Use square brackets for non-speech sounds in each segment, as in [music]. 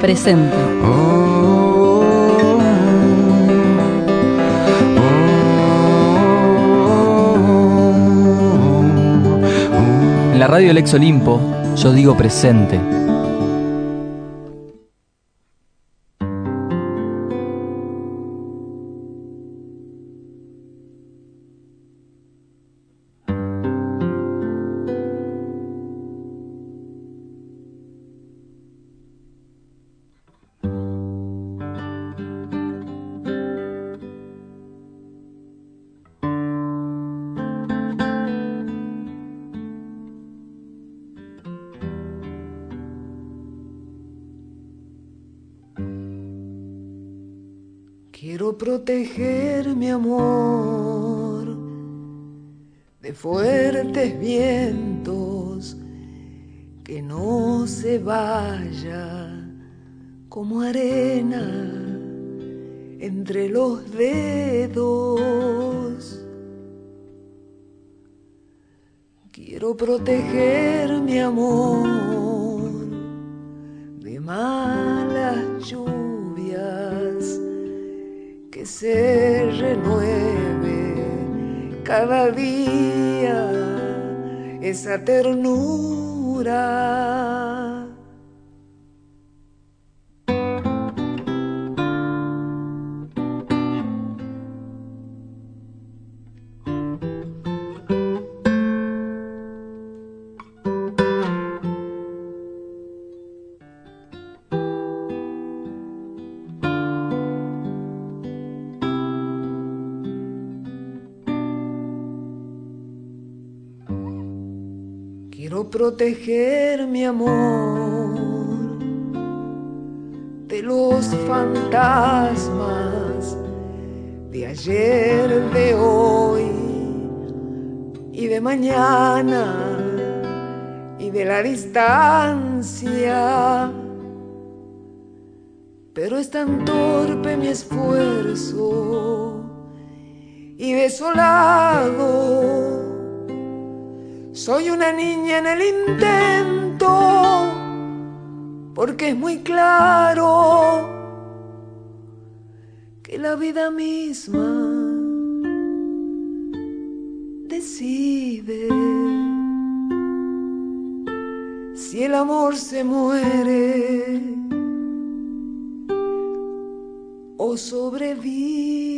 presente. En la radio Lex Olimpo, yo digo presente. Fuertes vientos, que no se vaya como arena entre los dedos. Quiero proteger mi amor de malas lluvias que se renueve cada día esa ternura. Proteger mi amor de los fantasmas de ayer, de hoy y de mañana y de la distancia. Pero es tan torpe mi esfuerzo y desolado soy una niña en el intento, porque es muy claro que la vida misma decide si el amor se muere o sobrevive.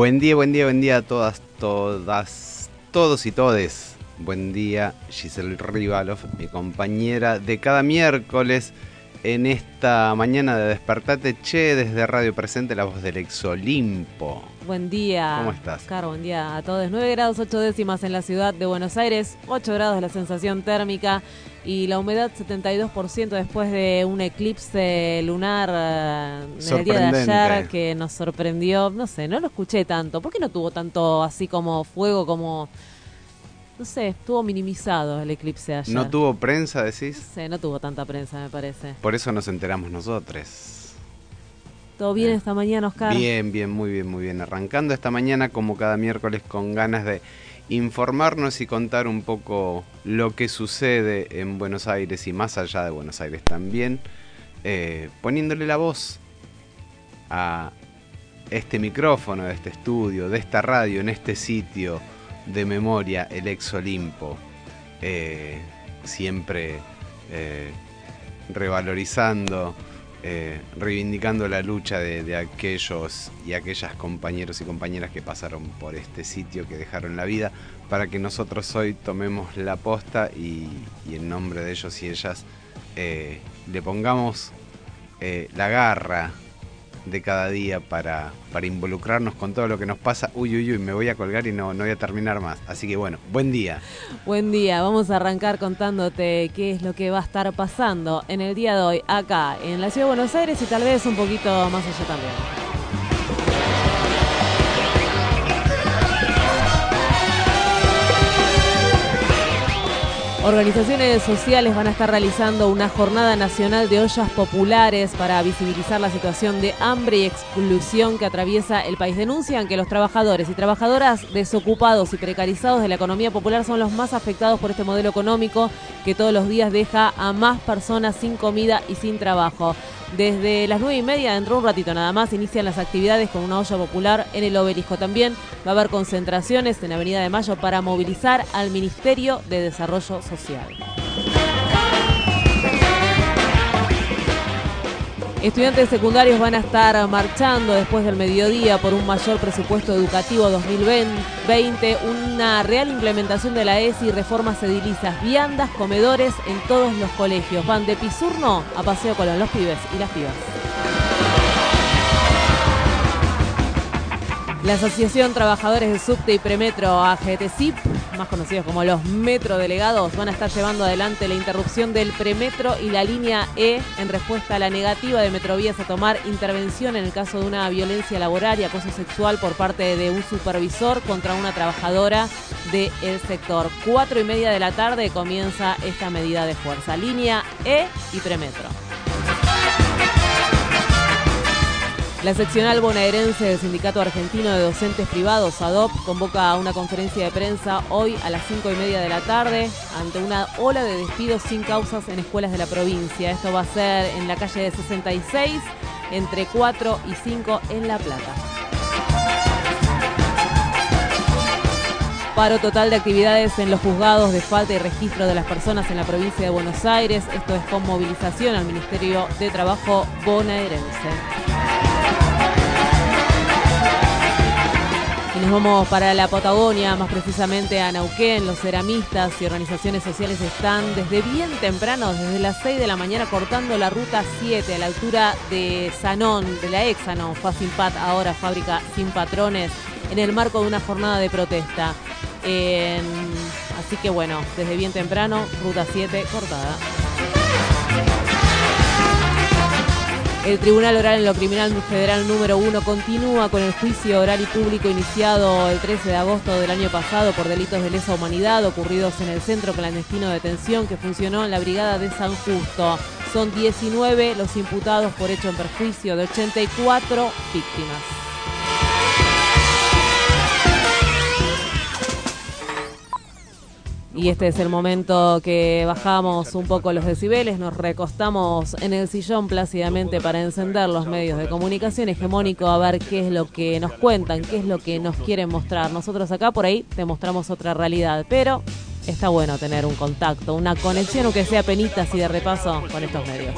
Buen día, buen día, buen día a todas, todas, todos y todes. Buen día, Giselle Rivalov, mi compañera de cada miércoles en esta mañana de Despertate Che desde Radio Presente, la voz del Ex Olimpo. Buen día. ¿Cómo estás? Oscar, buen día a todos. 9 grados 8 décimas en la ciudad de Buenos Aires, 8 grados la sensación térmica y la humedad 72% después de un eclipse lunar eh, en el día de ayer que nos sorprendió. No sé, no lo escuché tanto. ¿Por qué no tuvo tanto así como fuego como... No sé, estuvo minimizado el eclipse ayer. ¿No tuvo prensa, decís? No sé, no tuvo tanta prensa, me parece. Por eso nos enteramos nosotros. ¿Todo bien esta mañana, Oscar? Bien, bien, muy bien, muy bien. Arrancando esta mañana como cada miércoles con ganas de informarnos y contar un poco lo que sucede en Buenos Aires y más allá de Buenos Aires también, eh, poniéndole la voz a este micrófono, de este estudio, de esta radio, en este sitio de memoria, el ex Olimpo, eh, siempre eh, revalorizando eh, reivindicando la lucha de, aquellos y aquellas compañeros y compañeras que pasaron por este sitio, que dejaron la vida, para que nosotros hoy tomemos la posta y, en nombre de ellos y ellas le pongamos la garra de cada día para, para involucrarnos con todo lo que nos pasa. Uy, uy, uy, me voy a colgar y no, no voy a terminar más. Así que bueno, buen día. Buen día, vamos a arrancar contándote qué es lo que va a estar pasando en el día de hoy acá en la Ciudad de Buenos Aires y tal vez un poquito más allá también. Organizaciones sociales van a estar realizando una jornada nacional de ollas populares para visibilizar la situación de hambre y exclusión que atraviesa el país. Denuncian que los trabajadores y trabajadoras desocupados y precarizados de la economía popular son los más afectados por este modelo económico que todos los días deja a más personas sin comida y sin trabajo. Desde las nueve y media, dentro de un ratito nada más, inician las actividades con una olla popular en el obelisco. También va a haber concentraciones en Avenida de Mayo para movilizar al Ministerio de Desarrollo Social. Estudiantes secundarios van a estar marchando después del mediodía por un mayor presupuesto educativo 2020, una real implementación de la ESI, reformas edilizas, viandas, comedores en todos los colegios. Van de Pisurno a Paseo Colón, los pibes y las pibas. La Asociación Trabajadores de Subte y Premetro AGTCIP, más conocidos como los metrodelegados, van a estar llevando adelante la interrupción del premetro y la línea E en respuesta a la negativa de Metrovías a tomar intervención en el caso de una violencia laboral y acoso sexual por parte de un supervisor contra una trabajadora del sector. Cuatro y media de la tarde comienza esta medida de fuerza. Línea E y premetro. La seccional bonaerense del Sindicato Argentino de Docentes Privados, ADOP, convoca a una conferencia de prensa hoy a las cinco y media de la tarde ante una ola de despidos sin causas en escuelas de la provincia. Esto va a ser en la calle de 66, entre 4 y 5 en La Plata. Paro total de actividades en los juzgados de falta y registro de las personas en la provincia de Buenos Aires. Esto es con movilización al Ministerio de Trabajo bonaerense. Nos vamos para la Patagonia, más precisamente a Nauquén. Los ceramistas y organizaciones sociales están desde bien temprano, desde las 6 de la mañana, cortando la ruta 7 a la altura de Sanón, de la ex Sanón, Facimpat, ahora fábrica sin patrones, en el marco de una jornada de protesta. Así que bueno, desde bien temprano, ruta 7 cortada. El Tribunal Oral en lo Criminal Federal número 1 continúa con el juicio oral y público iniciado el 13 de agosto del año pasado por delitos de lesa humanidad ocurridos en el centro clandestino de detención que funcionó en la Brigada de San Justo. Son 19 los imputados por hecho en perjuicio de 84 víctimas. Y este es el momento que bajamos un poco los decibeles, nos recostamos en el sillón plácidamente para encender los medios de comunicación hegemónico a ver qué es lo que nos cuentan, qué es lo que nos quieren mostrar. Nosotros acá por ahí te mostramos otra realidad, pero está bueno tener un contacto, una conexión, aunque sea penitas y de repaso con estos medios.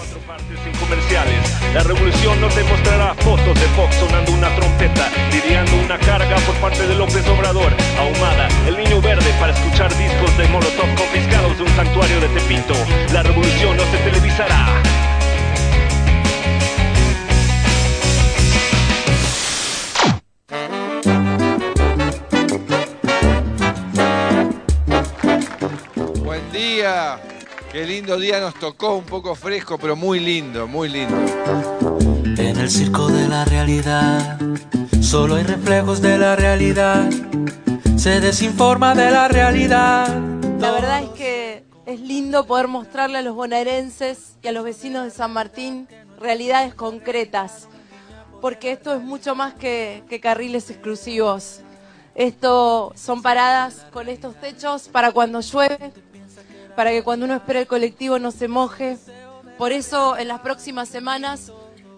La revolución no se televisará. Buen día. Qué lindo día nos tocó, un poco fresco, pero muy lindo, muy lindo. En el circo de la realidad, solo hay reflejos de la realidad. Se desinforma de la realidad. La verdad es que es lindo poder mostrarle a los bonaerenses y a los vecinos de San Martín realidades concretas, porque esto es mucho más que, que carriles exclusivos. Esto son paradas con estos techos para cuando llueve, para que cuando uno espera el colectivo no se moje. Por eso en las próximas semanas,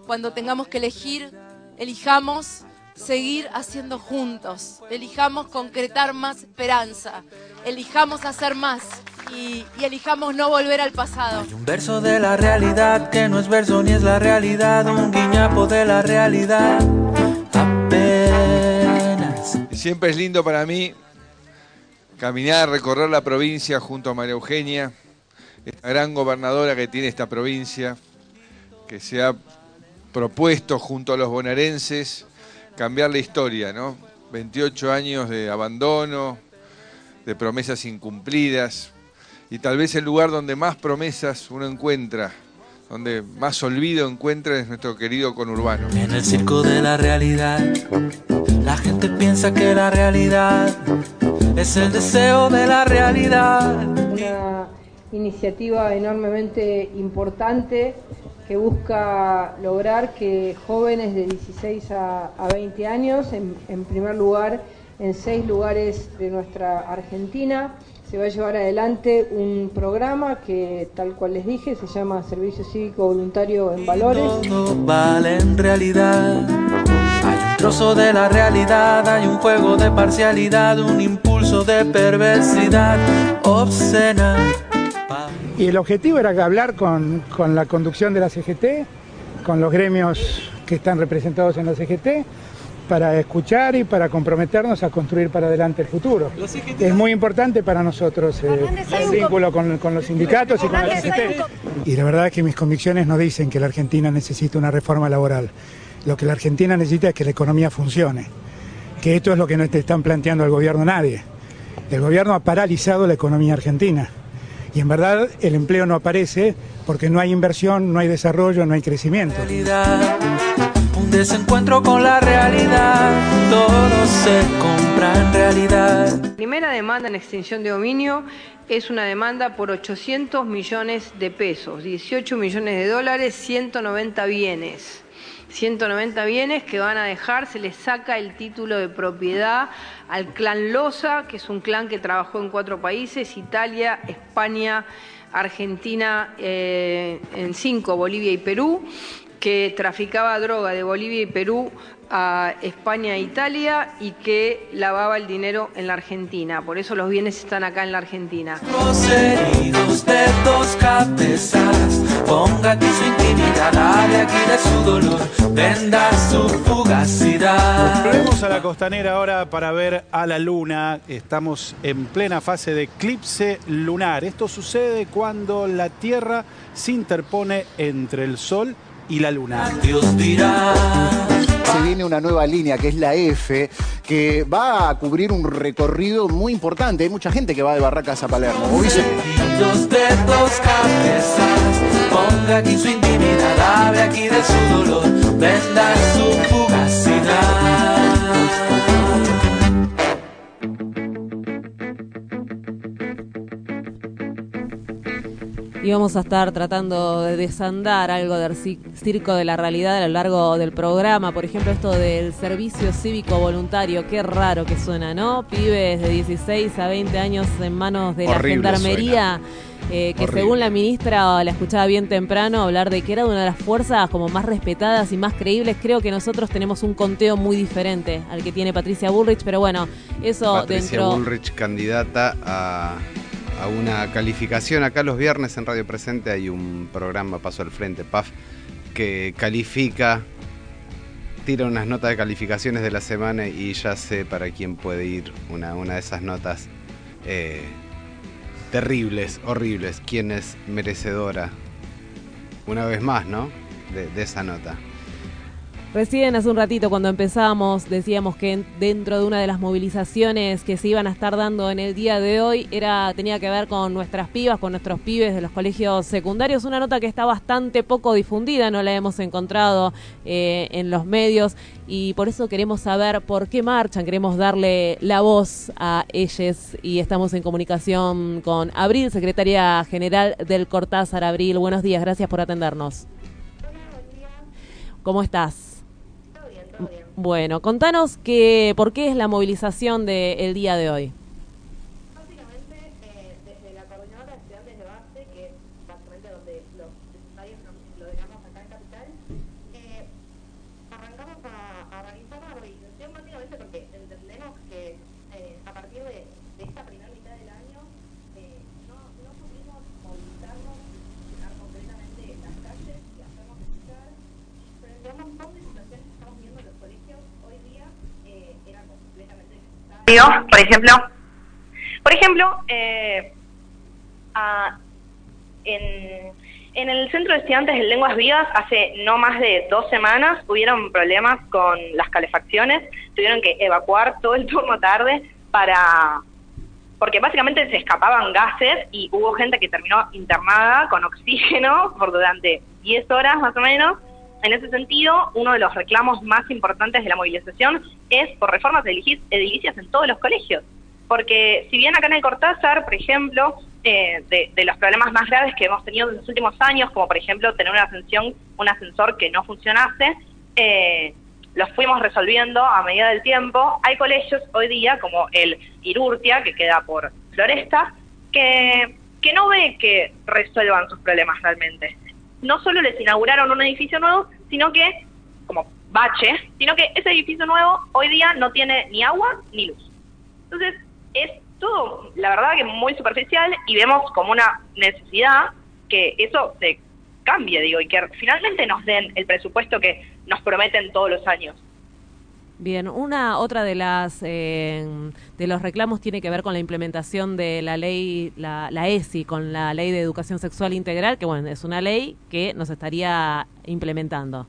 cuando tengamos que elegir, elijamos seguir haciendo juntos, elijamos concretar más esperanza, elijamos hacer más. y, y elijamos no volver al pasado. Un verso de la realidad que no es verso ni es la realidad, un guiñapo de la realidad. Apenas. Y siempre es lindo para mí caminar, recorrer la provincia junto a María Eugenia, esta gran gobernadora que tiene esta provincia, que se ha propuesto junto a los bonaerenses cambiar la historia, ¿no? 28 años de abandono, de promesas incumplidas, y tal vez el lugar donde más promesas uno encuentra, donde más olvido encuentra es nuestro querido conurbano. En el circo de la realidad, la gente piensa que la realidad es el deseo de la realidad. Una iniciativa enormemente importante que busca lograr que jóvenes de 16 a, a 20 años, en, en primer lugar en seis lugares de nuestra Argentina, se va a llevar adelante un programa que, tal cual les dije, se llama Servicio Cívico Voluntario en Valores. Todo vale en realidad. Hay un trozo de la realidad, hay un juego de parcialidad, un impulso de perversidad obscena. Y el objetivo era hablar con, con la conducción de la CGT, con los gremios que están representados en la CGT, para escuchar y para comprometernos a construir para adelante el futuro. Es muy importante para nosotros eh, el vínculo con, con los sindicatos y con la CGT. Y la verdad es que mis convicciones no dicen que la Argentina necesita una reforma laboral. Lo que la Argentina necesita es que la economía funcione. Que esto es lo que no te están planteando al gobierno nadie. El gobierno ha paralizado la economía argentina. Y en verdad el empleo no aparece porque no hay inversión, no hay desarrollo, no hay crecimiento. Realidad, un desencuentro con la realidad, todo se compra en realidad. La primera demanda en extinción de dominio es una demanda por 800 millones de pesos, 18 millones de dólares, 190 bienes. 190 bienes que van a dejar, se les saca el título de propiedad al clan Loza, que es un clan que trabajó en cuatro países, Italia, España, Argentina, eh, en cinco, Bolivia y Perú, que traficaba droga de Bolivia y Perú a España e Italia y que lavaba el dinero en la Argentina. Por eso los bienes están acá en la Argentina. Los heridos de dos cabezas, ponga aquí su intimidad, hable aquí de su dolor, venda su fugacidad. Volvemos a la costanera ahora para ver a la luna. Estamos en plena fase de eclipse lunar. Esto sucede cuando la Tierra se interpone entre el Sol y la luna. Dios dirá. Viene una nueva línea que es la F, que va a cubrir un recorrido muy importante. Hay mucha gente que va de Barracas a Palermo. Y vamos a estar tratando de desandar algo del ci- circo de la realidad a lo largo del programa. Por ejemplo, esto del servicio cívico voluntario. Qué raro que suena, ¿no? Pibes de 16 a 20 años en manos de Horrible la gendarmería. eh, que Horrible. según la ministra, la escuchaba bien temprano, hablar de que era una de las fuerzas como más respetadas y más creíbles. Creo que nosotros tenemos un conteo muy diferente al que tiene Patricia Bullrich, pero bueno, eso Patricia dentro... Bullrich, candidata a, a una calificación. Acá los viernes en Radio Presente hay un programa, Paso al Frente, PAF, que califica, tira unas notas de calificaciones de la semana y ya sé para quién puede ir una, una de esas notas eh, terribles, horribles. ¿Quién es merecedora? Una vez más, ¿no? De, de esa nota. Recién hace un ratito cuando empezamos decíamos que en- dentro de una de las movilizaciones que se iban a estar dando en el día de hoy era tenía que ver con nuestras pibas, con nuestros pibes de los colegios secundarios, una nota que está bastante poco difundida, no la hemos encontrado eh, en los medios y por eso queremos saber por qué marchan, queremos darle la voz a ellos y estamos en comunicación con Abril, secretaria general del Cortázar. Abril, buenos días, gracias por atendernos. ¿Cómo estás? Bueno, contanos que, por qué es la movilización del día de hoy. desde la coordinadora de estudiantes de base, que es básicamente donde los secundarios nos lo digamos acá en Capital, eh, arrancamos a, a realizar la movilización básicamente porque entendemos que eh, a partir de, de esta primera mitad del año eh, no, no por ejemplo, por ejemplo, eh, a- en, en el Centro de Estudiantes de Lenguas Vivas hace no más de dos semanas hubieron problemas con las calefacciones, tuvieron que evacuar todo el turno tarde para porque básicamente se escapaban gases y hubo gente que terminó internada con oxígeno por durante 10 horas más o menos. En ese sentido, uno de los reclamos más importantes de la movilización es por reformas edilici- edilicias en todos los colegios. Porque si bien acá en el Cortázar, por ejemplo, eh, de, de los problemas más graves que hemos tenido en los últimos años, como por ejemplo tener una ascensión, un ascensor que no funcionase, eh, los fuimos resolviendo a medida del tiempo. Hay colegios hoy día, como el Irurtia, que queda por Floresta, que, que no ve que resuelvan sus problemas realmente. No solo les inauguraron un edificio nuevo, sino que, como bache, sino que ese edificio nuevo hoy día no tiene ni agua ni luz. Entonces, es todo, la verdad que muy superficial y vemos como una necesidad que eso se cambie, digo, y que finalmente nos den el presupuesto que nos prometen todos los años. Bien, una otra de las eh, de los reclamos tiene que ver con la implementación de la ley, la, la ESI, con la ley de educación sexual integral, que bueno, es una ley que nos estaría implementando.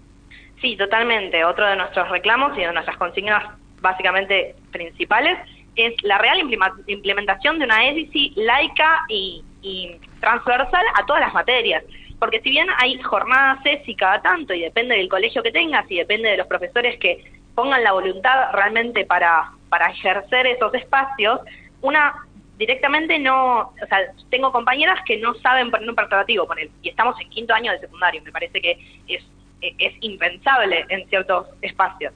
Sí, totalmente. Otro de nuestros reclamos y de nuestras consignas básicamente principales es la real implementación de una ESI laica y, y transversal a todas las materias. Porque si bien hay jornadas ESI cada tanto y depende del colegio que tengas y depende de los profesores que pongan la voluntad realmente para, para ejercer esos espacios, una directamente no, o sea, tengo compañeras que no saben poner un preservativo con él y estamos en quinto año de secundario, me parece que es, es impensable en ciertos espacios.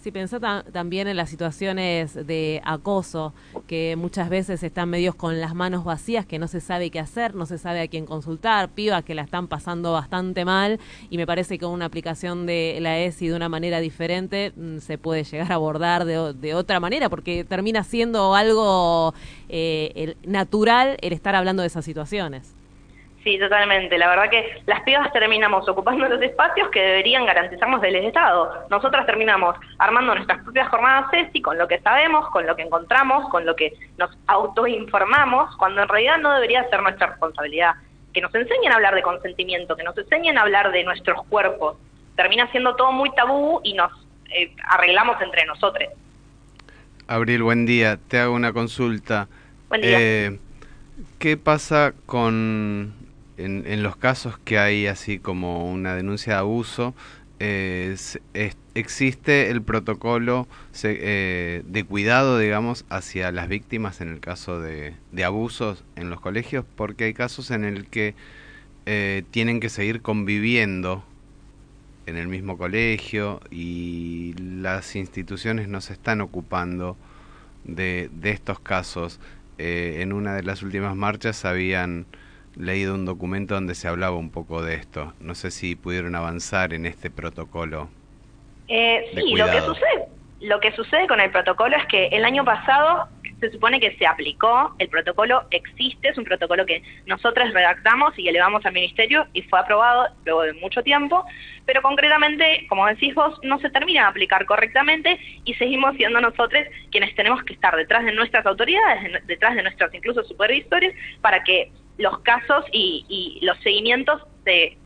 Si pensá ta- también en las situaciones de acoso, que muchas veces están medios con las manos vacías, que no se sabe qué hacer, no se sabe a quién consultar, pibas que la están pasando bastante mal, y me parece que con una aplicación de la ESI de una manera diferente mm, se puede llegar a abordar de, de otra manera, porque termina siendo algo eh, el- natural el estar hablando de esas situaciones. Sí, totalmente. La verdad que las pibas terminamos ocupando los espacios que deberían garantizarnos del Estado. Nosotras terminamos armando nuestras propias jornadas CESI con lo que sabemos, con lo que encontramos, con lo que nos autoinformamos, cuando en realidad no debería ser nuestra responsabilidad. Que nos enseñen a hablar de consentimiento, que nos enseñen a hablar de nuestros cuerpos. Termina siendo todo muy tabú y nos eh, arreglamos entre nosotros. Abril, buen día. Te hago una consulta. Buen día. Eh, ¿Qué pasa con en, en los casos que hay así como una denuncia de abuso? eh, ¿Existe el protocolo se- eh, de cuidado, digamos, hacia las víctimas en el caso de, de abusos en los colegios? Porque hay casos en el que eh, tienen que seguir conviviendo en el mismo colegio y las instituciones no se están ocupando de, de estos casos. Eh, en una de las últimas marchas habían leído un documento donde se hablaba un poco de esto. No sé si pudieron avanzar en este protocolo. Eh, sí, lo que sucede, lo que sucede con el protocolo es que el año pasado se supone que se aplicó, el protocolo existe, es un protocolo que nosotros redactamos y elevamos al ministerio y fue aprobado luego de mucho tiempo, pero concretamente, como decís vos, no se termina de aplicar correctamente y seguimos siendo nosotros quienes tenemos que estar detrás de nuestras autoridades, de- detrás de nuestros incluso supervisores, para que los casos y, y los seguimientos se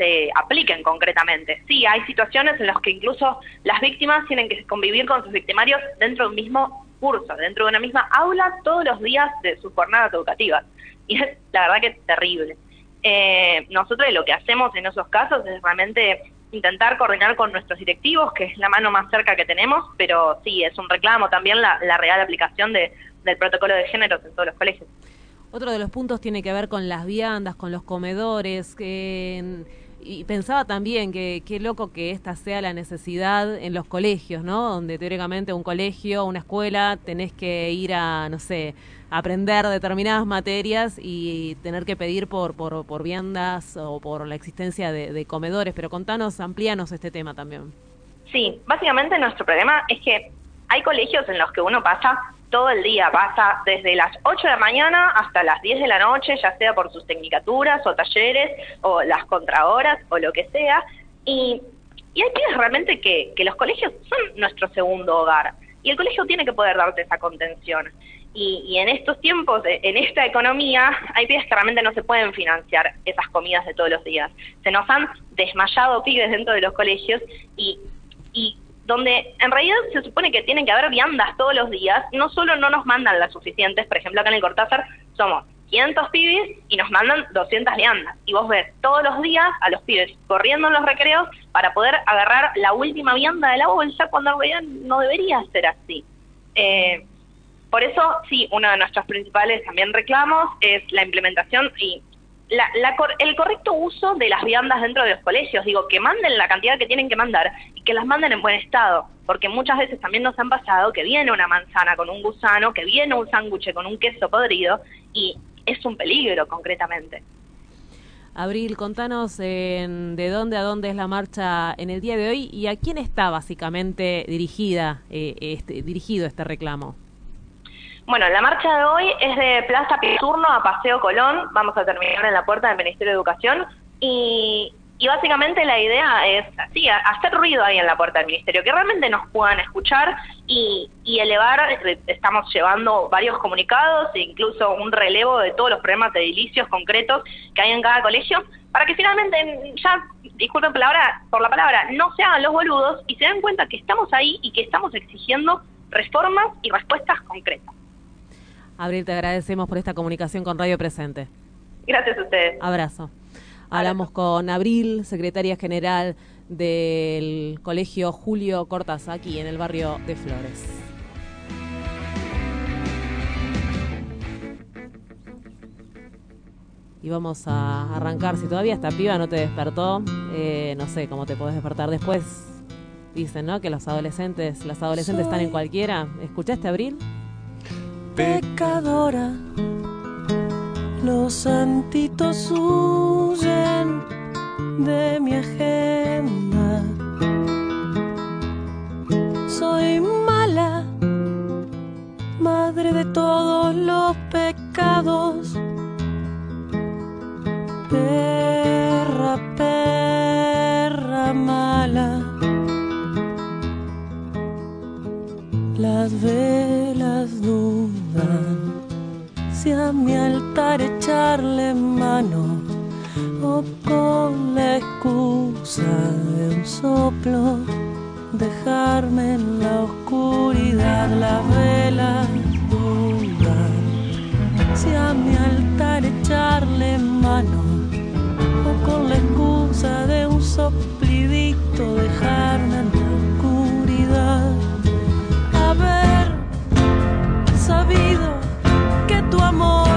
se apliquen concretamente. Sí, hay situaciones en las que incluso las víctimas tienen que convivir con sus victimarios dentro de un mismo curso, dentro de una misma aula, todos los días de sus jornadas educativas. Y es la verdad que es terrible. Eh, nosotros lo que hacemos en esos casos es realmente intentar coordinar con nuestros directivos, que es la mano más cerca que tenemos, pero sí, es un reclamo también la, la real aplicación de, del protocolo de géneros en todos los colegios. Otro de los puntos tiene que ver con las viandas, con los comedores, que, y pensaba también que qué loco que esta sea la necesidad en los colegios, ¿no? Donde teóricamente un colegio, una escuela, tenés que ir a, no sé, aprender determinadas materias y tener que pedir por, por, por viandas o por la existencia de, de comedores. Pero contanos, amplíanos este tema también. Sí, básicamente nuestro problema es que hay colegios en los que uno pasa todo el día, pasa desde las 8 de la mañana hasta las 10 de la noche, ya sea por sus tecnicaturas o talleres o las contrahoras o lo que sea. Y, y hay pibes realmente que, que los colegios son nuestro segundo hogar. Y el colegio tiene que poder darte esa contención. Y, y en estos tiempos, eh, en esta economía, hay pibes que realmente no se pueden financiar esas comidas de todos los días. Se nos han desmayado pibes dentro de los colegios y, y donde en realidad se supone que tienen que haber viandas todos los días, no solo no nos mandan las suficientes, por ejemplo acá en el Cortázar somos 500 pibes y nos mandan 200 viandas. Y vos ves todos los días a los pibes corriendo en los recreos para poder agarrar la última vianda de la bolsa cuando en no debería ser así. Eh, por eso, sí, uno de nuestros principales también reclamos es la implementación y la, la el correcto uso de las viandas dentro de los colegios. Digo, que manden la cantidad que tienen que mandar y que las manden en buen estado. Porque muchas veces también nos han pasado que viene una manzana con un gusano, que viene un sándwich con un queso podrido y es un peligro concretamente. Abril, contanos en- de dónde a dónde es la marcha en el día de hoy y a quién está básicamente dirigida eh, este, dirigido este reclamo. Bueno, la marcha de hoy es de Plaza Pieturno a Paseo Colón. Vamos a terminar en la puerta del Ministerio de Educación. Y, y básicamente la idea es así, hacer ruido ahí en la puerta del Ministerio, que realmente nos puedan escuchar y, y elevar. eh, Estamos llevando varios comunicados e incluso un relevo de todos los problemas edilicios concretos que hay en cada colegio, para que finalmente, ya, disculpen palabra, por la palabra, no se hagan los boludos y se den cuenta que estamos ahí y que estamos exigiendo reformas y respuestas concretas. Abril, te agradecemos por esta comunicación con Radio Presente. Gracias a ustedes. Abrazo. Hablamos con Abril, secretaria general del Colegio Julio Cortázar, aquí en el barrio de Flores. Y vamos a arrancar. Si todavía esta piba no te despertó, eh, no sé cómo te podés despertar después. Dicen, ¿no? Que los adolescentes, las adolescentes están en cualquiera. ¿Escuchaste, Abril? Pecadora. Los santitos huyen de mi agenda. Soy mala, madre de todos los pecados. Perra, perra mala. Las velas dudan si a mi altar echarle mano o con la excusa de un soplo dejarme en la oscuridad. Las velas dudan si a mi altar echarle mano o con la excusa de un soplidito dejarme en la sabido que tu amor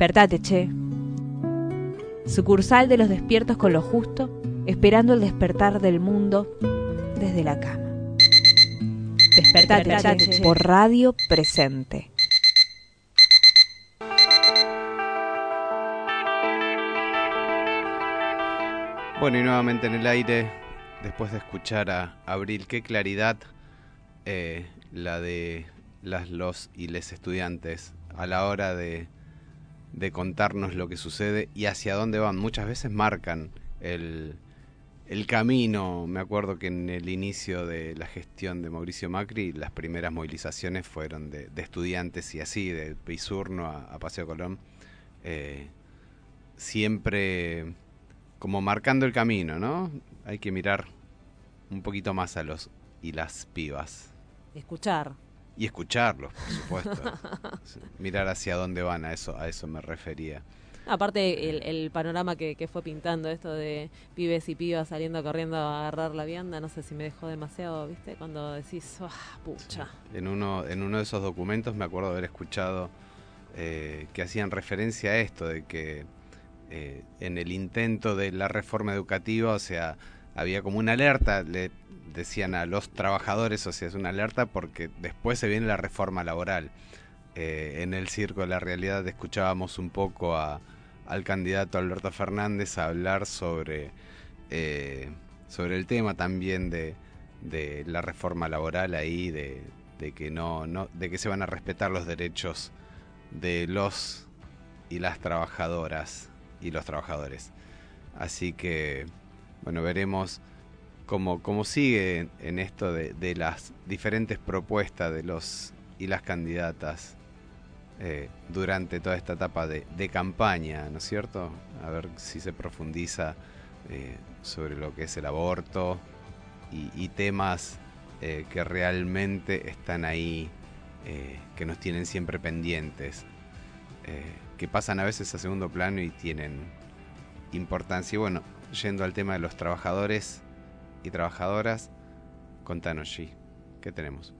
Despertate, che. Sucursal de los despiertos con lo justo, esperando el despertar del mundo desde la cama. Despertate, Despertate, che, che. por radio presente. Bueno, y nuevamente en el aire, después de escuchar a Abril, qué claridad eh, la de las, los y les estudiantes a la hora de, de contarnos lo que sucede y hacia dónde van. Muchas veces marcan el, el camino. Me acuerdo que en el inicio de la gestión de Mauricio Macri, las primeras movilizaciones fueron de, de estudiantes y así, de Pisurno a, a Paseo Colón. Eh, siempre como marcando el camino, ¿no? Hay que mirar un poquito más a los y las pibas. Escuchar. Y escucharlos, por supuesto. Mirar hacia dónde van, a eso, a eso me refería. Aparte, el, el panorama que, que fue pintando, esto de pibes y pibas saliendo corriendo a agarrar la vianda, no sé si me dejó demasiado, ¿viste? Cuando decís, "Ah, pucha. En uno, en uno de esos documentos me acuerdo haber escuchado eh, que hacían referencia a esto, de que eh, en el intento de la reforma educativa, o sea, había como una alerta, le decían a los trabajadores, o sea, es una alerta porque después se viene la reforma laboral. Eh, en el circo de la realidad escuchábamos un poco a, al candidato Alberto Fernández hablar sobre, eh, sobre el tema también de, de la reforma laboral ahí, de, de que no, no, de que se van a respetar los derechos de los y las trabajadoras y los trabajadores. Así que, bueno, veremos cómo, cómo sigue en, esto de, de las diferentes propuestas de los y las candidatas eh, durante toda esta etapa de, de campaña, ¿no es cierto? A ver si se profundiza eh, sobre lo que es el aborto y, temas eh, que realmente están ahí, que nos tienen siempre pendientes, que pasan a veces a segundo plano y tienen importancia. Bueno, yendo al tema de los trabajadores y trabajadoras, contanos, G, ¿qué tenemos?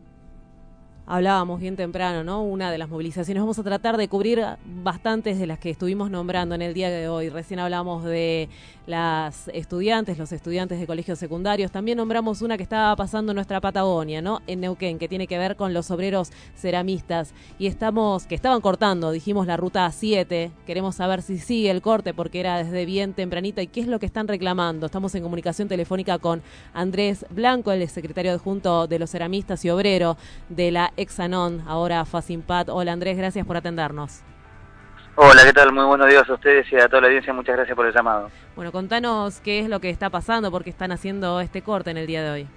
Hablábamos bien temprano, ¿no? Una de las movilizaciones. Vamos a tratar de cubrir bastantes de las que estuvimos nombrando en el día de hoy. Recién hablamos de las estudiantes, los estudiantes de colegios secundarios. También nombramos una que estaba pasando en nuestra Patagonia, ¿no? En Neuquén, que tiene que ver con los obreros ceramistas. Y estamos, que estaban cortando, dijimos la ruta 7. Queremos saber si sigue el corte porque era desde bien tempranita y qué es lo que están reclamando. Estamos en comunicación telefónica con Andrés Blanco, el secretario adjunto de los ceramistas y obrero de la Exanon, ahora Facimpat. Hola Andrés, gracias por atendernos. Hola, ¿qué tal? Muy buenos días a ustedes y a toda la audiencia. Muchas gracias por el llamado. Bueno, contanos qué es lo que está pasando, porque están haciendo este corte en el día de hoy.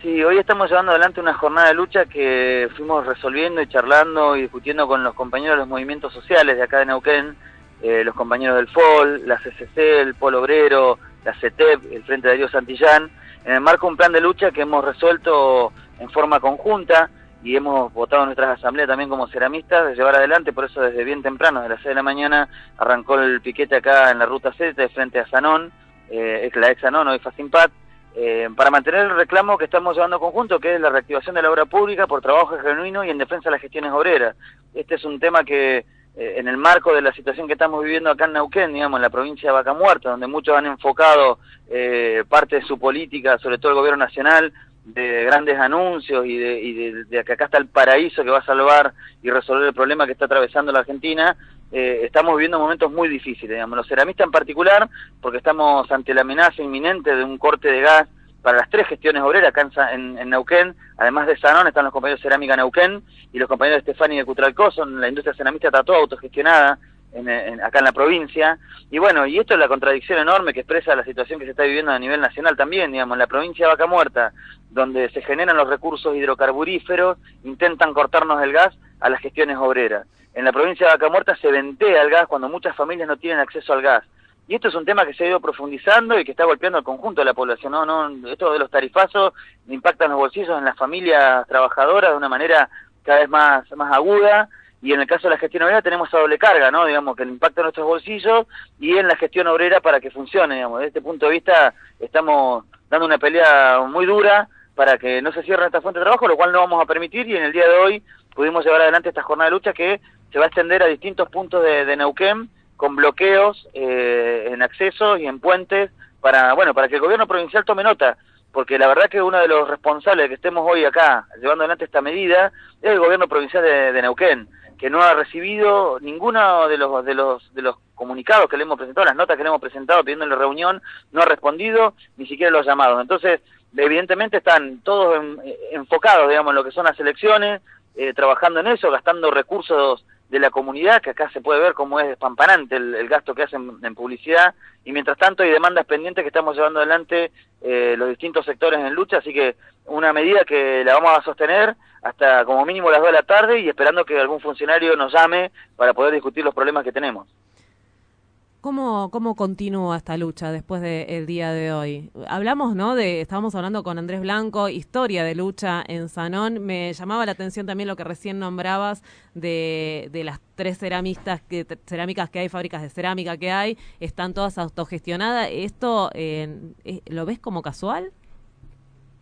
Sí, hoy estamos llevando adelante una jornada de lucha que fuimos resolviendo y charlando y discutiendo con los compañeros de los movimientos sociales de acá de Neuquén, eh, los compañeros del FOL, la CCC, el Polo Obrero, la CETEP, el Frente de Darío Santillán, en el marco de un plan de lucha que hemos resuelto en forma conjunta y hemos votado en nuestras asambleas también como ceramistas de llevar adelante, por eso desde bien temprano, desde las 6 de la mañana, arrancó el piquete acá en la ruta 7 de frente a Sanón, eh, es la ex Sanón, hoy Facimpat, eh, para mantener el reclamo que estamos llevando conjunto, que es la reactivación de la obra pública por trabajo genuino y en defensa de las gestiones obreras. Este es un tema que eh, en el marco de la situación que estamos viviendo acá en Neuquén, digamos, en la provincia de Vaca Muerta, donde muchos han enfocado eh, parte de su política, sobre todo el gobierno nacional, de grandes anuncios y, de, y de, de que acá está el paraíso que va a salvar y resolver el problema que está atravesando la Argentina, eh, estamos viviendo momentos muy difíciles, digamos, los ceramistas en particular, porque estamos ante la amenaza inminente de un corte de gas para las tres gestiones obreras acá en, en Neuquén, además de Sanón están los compañeros de Cerámica Neuquén y los compañeros de Estefani de Cutralcó, son la industria ceramista está toda autogestionada en, en- acá en la provincia, y bueno, y esto es la contradicción enorme que expresa la situación que se está viviendo a nivel nacional también, digamos, en la provincia de Vaca Muerta, donde se generan los recursos hidrocarburíferos, intentan cortarnos el gas a las gestiones obreras. En la provincia de Vaca Muerta se ventea el gas cuando muchas familias no tienen acceso al gas. Y esto es un tema que se ha ido profundizando y que está golpeando al conjunto de la población. No, no, esto de los tarifazos impactan los bolsillos en las familias trabajadoras de una manera cada vez más, más aguda. Y en el caso de la gestión obrera tenemos esa doble carga, ¿no? Digamos, que el impacto en nuestros bolsillos y en la gestión obrera para que funcione, digamos. Desde este punto de vista estamos dando una pelea muy dura para que no se cierren esta fuente de trabajo, lo cual no vamos a permitir y en el día de hoy pudimos llevar adelante esta jornada de lucha que se va a extender a distintos puntos de, Neuquén con bloqueos eh, en accesos y en puentes para, bueno, para que el gobierno provincial tome nota, porque la verdad que uno de los responsables de que estemos hoy acá llevando adelante esta medida es el gobierno provincial de Neuquén, que no ha recibido ninguno de los de los de los comunicados que le hemos presentado, las notas que le hemos presentado pidiéndole reunión, no ha respondido ni siquiera los llamados. Entonces, evidentemente están todos en- enfocados, digamos, en lo que son las elecciones, eh, trabajando en eso, gastando recursos de la comunidad, que acá se puede ver cómo es espampanante el, el gasto que hacen en publicidad, y mientras tanto hay demandas pendientes que estamos llevando adelante eh, los distintos sectores en lucha, así que una medida que la vamos a sostener hasta como mínimo las 2 de la tarde y esperando que algún funcionario nos llame para poder discutir los problemas que tenemos. ¿Cómo, ¿Cómo continúa esta lucha después del día de hoy? Hablamos, ¿no? De, estábamos hablando con Andrés Blanco, historia de lucha en Sanón. Me llamaba la atención también lo que recién nombrabas de, de las tres ceramistas que, cerámicas que hay, fábricas de cerámica que hay, están todas autogestionadas. ¿Esto eh, eh, lo ves como casual?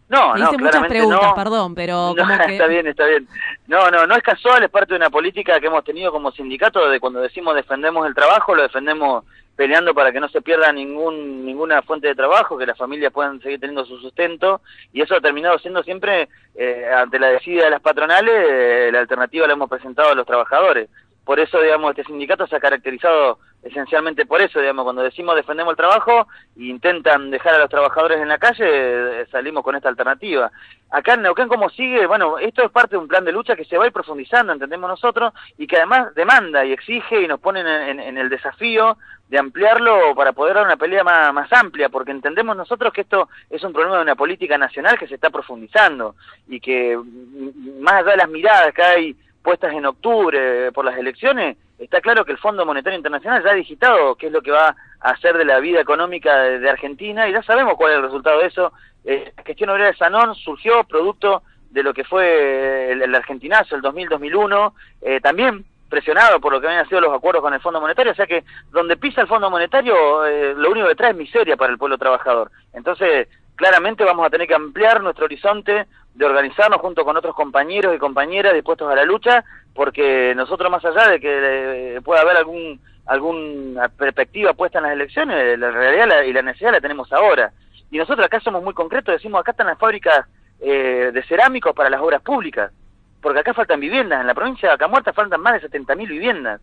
No, Te no, hice muchas preguntas, no. perdón, pero [laughs] No, como que... está bien, está bien. No, no, no es casual, es parte de una política que hemos tenido como sindicato de cuando decimos defendemos el trabajo, lo defendemos peleando para que no se pierda ningún ninguna fuente de trabajo, que las familias puedan seguir teniendo su sustento y eso ha terminado siendo siempre eh, ante la decida de las patronales, eh, la alternativa la hemos presentado a los trabajadores. Por eso, digamos, este sindicato se ha caracterizado esencialmente por eso, digamos, cuando decimos defendemos el trabajo e intentan dejar a los trabajadores en la calle, eh, salimos con esta alternativa. Acá en Neuquén, ¿cómo sigue? Bueno, esto es parte de un plan de lucha que se va a ir profundizando, entendemos nosotros, y que además demanda y exige y nos pone en, en- en el desafío de ampliarlo para poder dar una pelea más, más amplia, porque entendemos nosotros que esto es un problema de una política nacional que se está profundizando y que mm, más allá de las miradas que hay puestas en octubre por las elecciones, está claro que el Fondo Monetario Internacional ya ha digitado qué es lo que va a hacer de la vida económica de, de Argentina y ya sabemos cuál es el resultado de eso. Eh, la gestión obrera de Sanón surgió producto de lo que fue el, el argentinazo, el 2000-2001, eh, también presionado por lo que habían sido los acuerdos con el Fondo Monetario, o sea que donde pisa el Fondo Monetario, eh, lo único que trae es miseria para el pueblo trabajador. Entonces, claramente vamos a tener que ampliar nuestro horizonte de organizarnos junto con otros compañeros y compañeras dispuestos a la lucha, porque nosotros más allá de que eh, pueda haber algún alguna perspectiva puesta en las elecciones, la realidad y la necesidad la tenemos ahora. Y nosotros acá somos muy concretos, decimos acá están las fábricas eh, de cerámicos para las obras públicas, porque acá faltan viviendas, en la provincia de Vaca Muerta faltan más de 70.000 viviendas,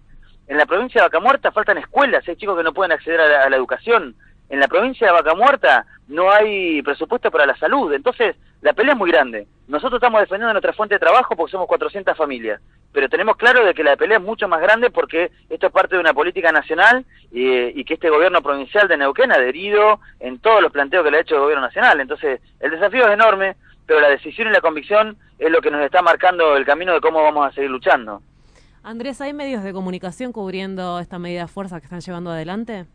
en la provincia de Vaca Muerta faltan escuelas, hay chicos que no pueden acceder a la educación, en la provincia de Vaca Muerta no hay presupuesto para la salud, entonces la pelea es muy grande. Nosotros estamos defendiendo nuestra fuente de trabajo porque somos 400 familias, pero tenemos claro de que la pelea es mucho más grande porque esto es parte de una política nacional y que este gobierno provincial de Neuquén ha adherido en todos los planteos que le ha hecho el gobierno nacional. Entonces, el desafío es enorme, pero la decisión y la convicción es lo que nos está marcando el camino de cómo vamos a seguir luchando. Andrés, ¿hay medios de comunicación cubriendo esta medida de fuerza que están llevando adelante?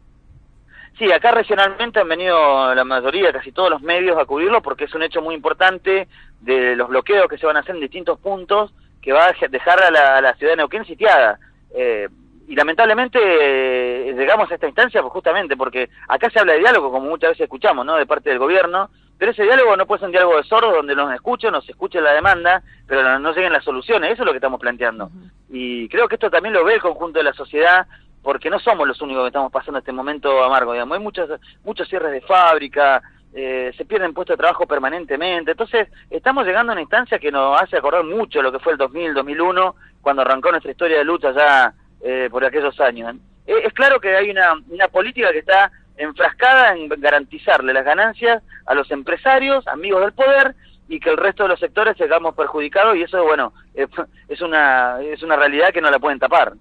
Sí, acá regionalmente han venido la mayoría, casi todos los medios a cubrirlo porque es un hecho muy importante de los bloqueos que se van a hacer en distintos puntos que va a dejar a la, a la ciudad de Neuquén sitiada. Eh, y lamentablemente eh, llegamos a esta instancia pues, justamente porque acá se habla de diálogo, como muchas veces escuchamos, ¿no? De parte del gobierno, pero ese diálogo no puede ser un diálogo de sordos donde nos escuchen, nos escuche la demanda, pero no, no lleguen las soluciones. Eso es lo que estamos planteando. Y creo que esto también lo ve el conjunto de la sociedad porque no somos los únicos que estamos pasando este momento amargo, digamos, hay muchos, muchos cierres de fábrica, eh, se pierden puestos de trabajo permanentemente, entonces estamos llegando a una instancia que nos hace acordar mucho lo que fue el 2000, 2001, cuando arrancó nuestra historia de lucha ya eh, por aquellos años. Eh, es claro que hay una, una política que está enfrascada en garantizarle las ganancias a los empresarios, amigos del poder, y que el resto de los sectores sigamos perjudicados, y eso, bueno, eh, [laughs] es, una, es una realidad que no la pueden tapar.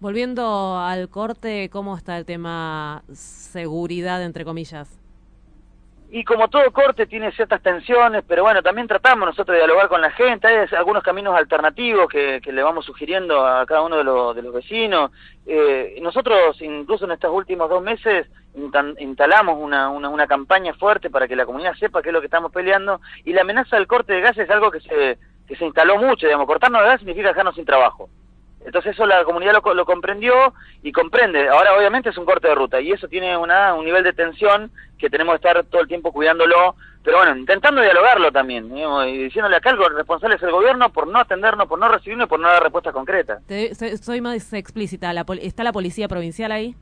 Volviendo al corte, ¿cómo está el tema seguridad, entre comillas? Y como todo corte tiene ciertas tensiones, pero bueno, también tratamos nosotros de dialogar con la gente, hay algunos caminos alternativos que, le vamos sugiriendo a cada uno de, los- de los vecinos. Eh, nosotros, incluso en estos últimos dos meses, instalamos una, una, una campaña fuerte para que la comunidad sepa qué es lo que estamos peleando, y la amenaza del corte de gas es algo que se, que se instaló mucho, digamos, cortarnos de gas significa dejarnos sin trabajo. Entonces eso la comunidad lo, lo comprendió y comprende. Ahora obviamente es un corte de ruta y eso tiene una, un nivel de tensión que tenemos que estar todo el tiempo cuidándolo, pero bueno, intentando dialogarlo también, y diciéndole acá el responsable es el gobierno por no atendernos, por no recibirnos y por no dar respuestas concretas. Soy, soy más explícita. La ¿Está la policía provincial ahí?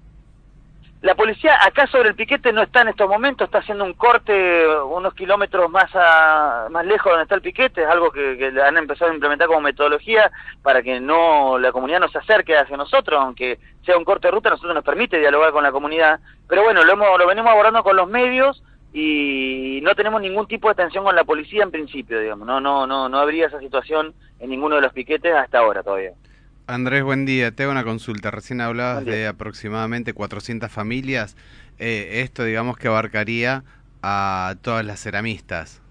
La policía acá sobre el piquete no está en estos momentos, está haciendo un corte unos kilómetros más a- más lejos donde está el piquete, es algo que, han empezado a implementar como metodología para que no la comunidad no se acerque hacia nosotros, aunque sea un corte de ruta, nosotros nos permite dialogar con la comunidad, pero bueno, lo, hemos, lo venimos abordando con los medios y no tenemos ningún tipo de tensión con la policía en principio, digamos, no, no, no, no habría esa situación en ninguno de los piquetes hasta ahora todavía. Andrés, buen día. Te hago una consulta. Recién hablabas de aproximadamente 400 familias. Eh, esto, digamos, que abarcaría a todas las ceramistas.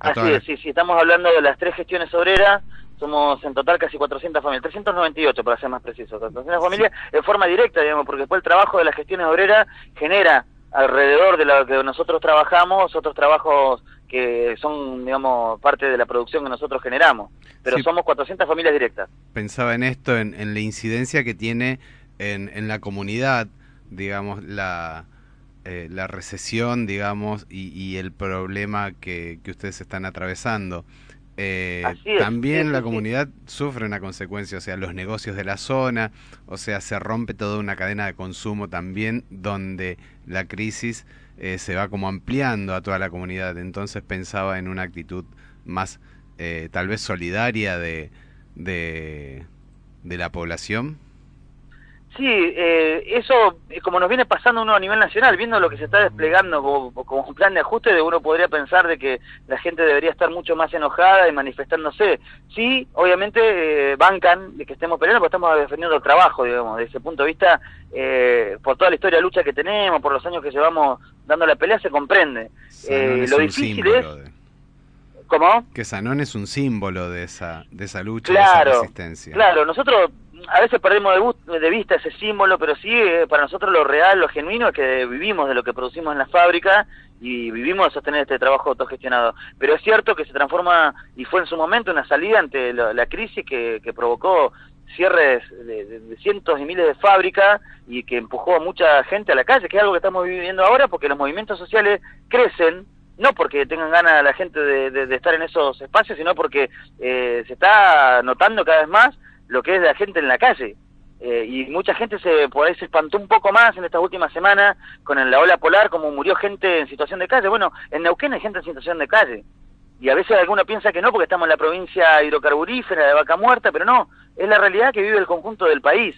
A Así es, las- sí, sí, estamos hablando de las tres gestiones obreras, somos en total casi 400 familias, 398 para ser más preciso, 400 familias en forma directa, digamos, porque después el trabajo de las gestiones obreras genera alrededor de lo que nosotros trabajamos otros trabajos que son, digamos, parte de la producción que nosotros generamos, pero Sí. somos 400 familias directas. Pensaba en esto, en, en la incidencia que tiene en, en la comunidad, digamos, la, eh, la recesión, digamos, y, y el problema que, que ustedes están atravesando. Eh, es, también la comunidad sufre una consecuencia, o sea, los negocios de la zona, o sea, se rompe toda una cadena de consumo también donde la crisis eh, se va como ampliando a toda la comunidad. Entonces pensaba en una actitud más eh, tal vez solidaria de, de, de la población. Sí, eh, eso, eh, como nos viene pasando uno a nivel nacional, viendo lo que se está desplegando como, como un plan de ajuste, de uno podría pensar de que la gente debería estar mucho más enojada y manifestándose. Sí, obviamente eh, bancan de que estemos peleando, porque estamos defendiendo el trabajo, digamos, desde ese punto de vista, eh, por toda la historia de lucha que tenemos, por los años que llevamos dando la pelea, se comprende. Sanón Eh, es lo un difícil símbolo es... de- ¿Cómo? que Sanón es un símbolo de esa, de esa lucha, de esa Claro, resistencia. claro, nosotros a veces perdemos de, de vista ese símbolo, pero sí, eh, para nosotros lo real, lo genuino es que vivimos de lo que producimos en la fábrica y vivimos de sostener este trabajo autogestionado. Pero es cierto que se transforma, y fue en su momento una salida ante la, la crisis que, provocó cierres de, cientos y miles de fábricas y que empujó a mucha gente a la calle, que es algo que estamos viviendo ahora porque los movimientos sociales crecen, no porque tengan ganas la gente de, de- de estar en esos espacios, sino porque eh, se está notando cada vez más lo que es la gente en la calle. Eh, y mucha gente se por ahí se espantó un poco más en estas últimas semanas con la ola polar, como murió gente en situación de calle. Bueno, en Neuquén hay gente en situación de calle. Y a veces alguno piensa que no, porque estamos en la provincia hidrocarburífera de Vaca Muerta, pero no, es la realidad que vive el conjunto del país.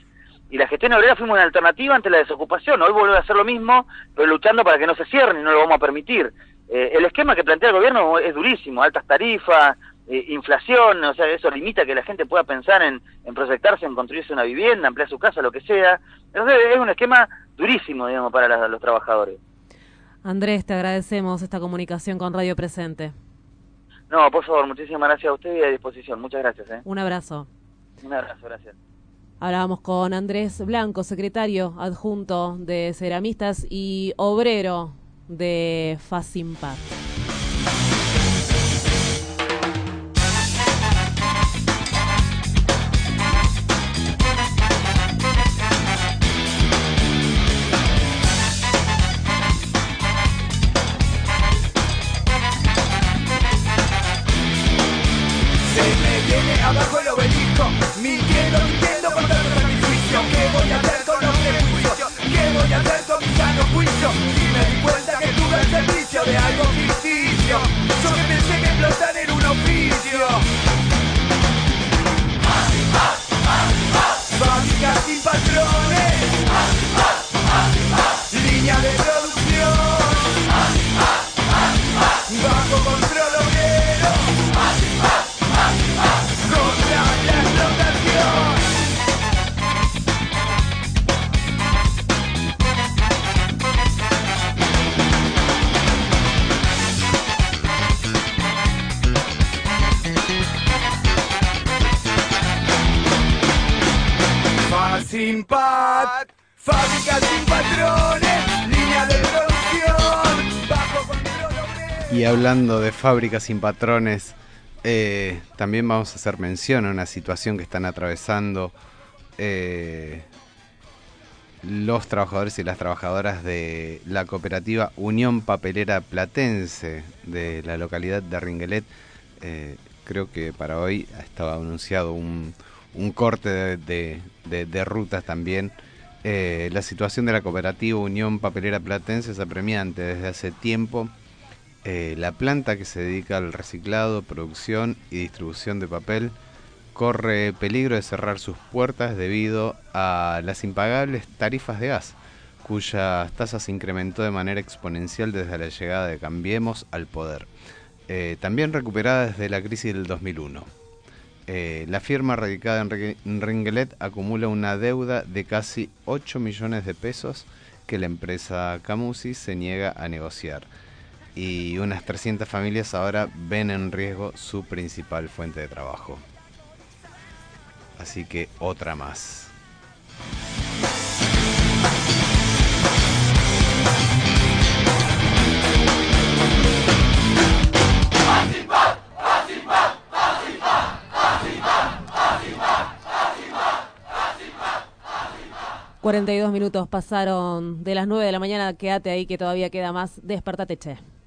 Y la gestión obrera fuimos una alternativa ante la desocupación. Hoy volvemos a hacer lo mismo, pero luchando para que no se cierren y no lo vamos a permitir. Eh, el esquema que plantea el gobierno es durísimo, altas tarifas, eh, inflación, o sea, eso limita que la gente pueda pensar en, en proyectarse, en construirse una vivienda, ampliar su casa, lo que sea. Entonces es un esquema durísimo, digamos, para la- los trabajadores. Andrés, te agradecemos esta comunicación con Radio Presente. No, por favor, muchísimas gracias a usted y a disposición. Muchas gracias. ¿eh? Un abrazo. Un abrazo, gracias. Hablábamos con Andrés Blanco, secretario adjunto de Ceramistas y obrero de Facimpat. Y hablando de fábricas sin patrones, eh, también vamos a hacer mención a una situación que están atravesando eh, los trabajadores y las trabajadoras de la cooperativa Unión Papelera Platense de la localidad de Ringuelet. Eh, creo que para hoy estaba anunciado un, corte de, rutas también. La situación de la cooperativa Unión Papelera Platense es apremiante desde hace tiempo. Eh, la planta que se dedica al reciclado, producción y distribución de papel corre peligro de cerrar sus puertas debido a las impagables tarifas de gas, cuyas tasas se incrementó de manera exponencial desde la llegada de Cambiemos al poder, Eh, también recuperada desde la crisis del 2001. Eh, la firma radicada en Ri- en Ringelet acumula una deuda de casi 8 millones de pesos que la empresa Camusi se niega a negociar. Y unas 300 familias ahora ven en riesgo su principal fuente de trabajo. Así que otra más. y 42 minutos pasaron de las 9 de la mañana. Quédate ahí que todavía queda más. Despertate, che.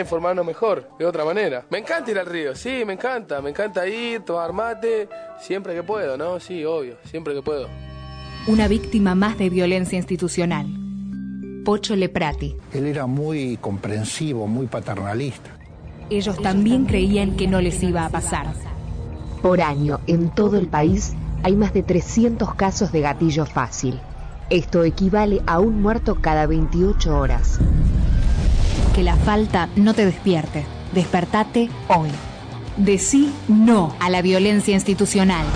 Informarnos mejor, de otra manera. Me encanta ir al río, sí, me encanta, me encanta ir, tomar mate, siempre que puedo, ¿no? Sí, obvio, siempre que puedo. Una víctima más de violencia institucional. Pocho Leprati. Él era muy comprensivo, muy paternalista. Ellos también creían que no les iba a pasar. Por año, en todo el país, hay más de 300 casos de gatillo fácil. Esto equivale a un muerto cada 28 horas. La falta no te despierte. Despertate hoy. Decí no a la violencia institucional.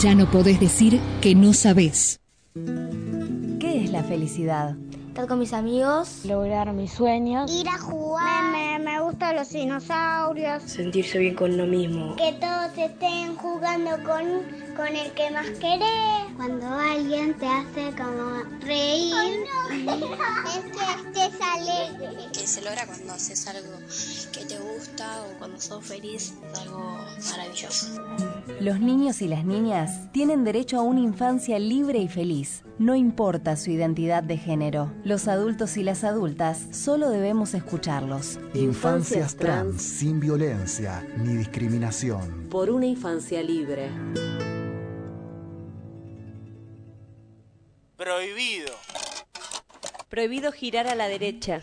Ya no podés decir que no sabés. ¿Qué es la felicidad? Estar con mis amigos. Lograr mis sueños. Ir a jugar. Me, me gustan los dinosaurios. Sentirse bien con lo mismo. Que todos estén jugando con, con el que más querés. Cuando alguien te hace como reír. [laughs] es que estés alegre. que se logra cuando haces algo que te gusta o cuando sos feliz, es algo maravilloso. Los niños y las niñas tienen derecho a una infancia libre y feliz, no importa su identidad de género. Los adultos y las adultas solo debemos escucharlos. Infancias trans sin violencia ni discriminación. Por una infancia libre. Prohibido. Prohibido girar a la derecha.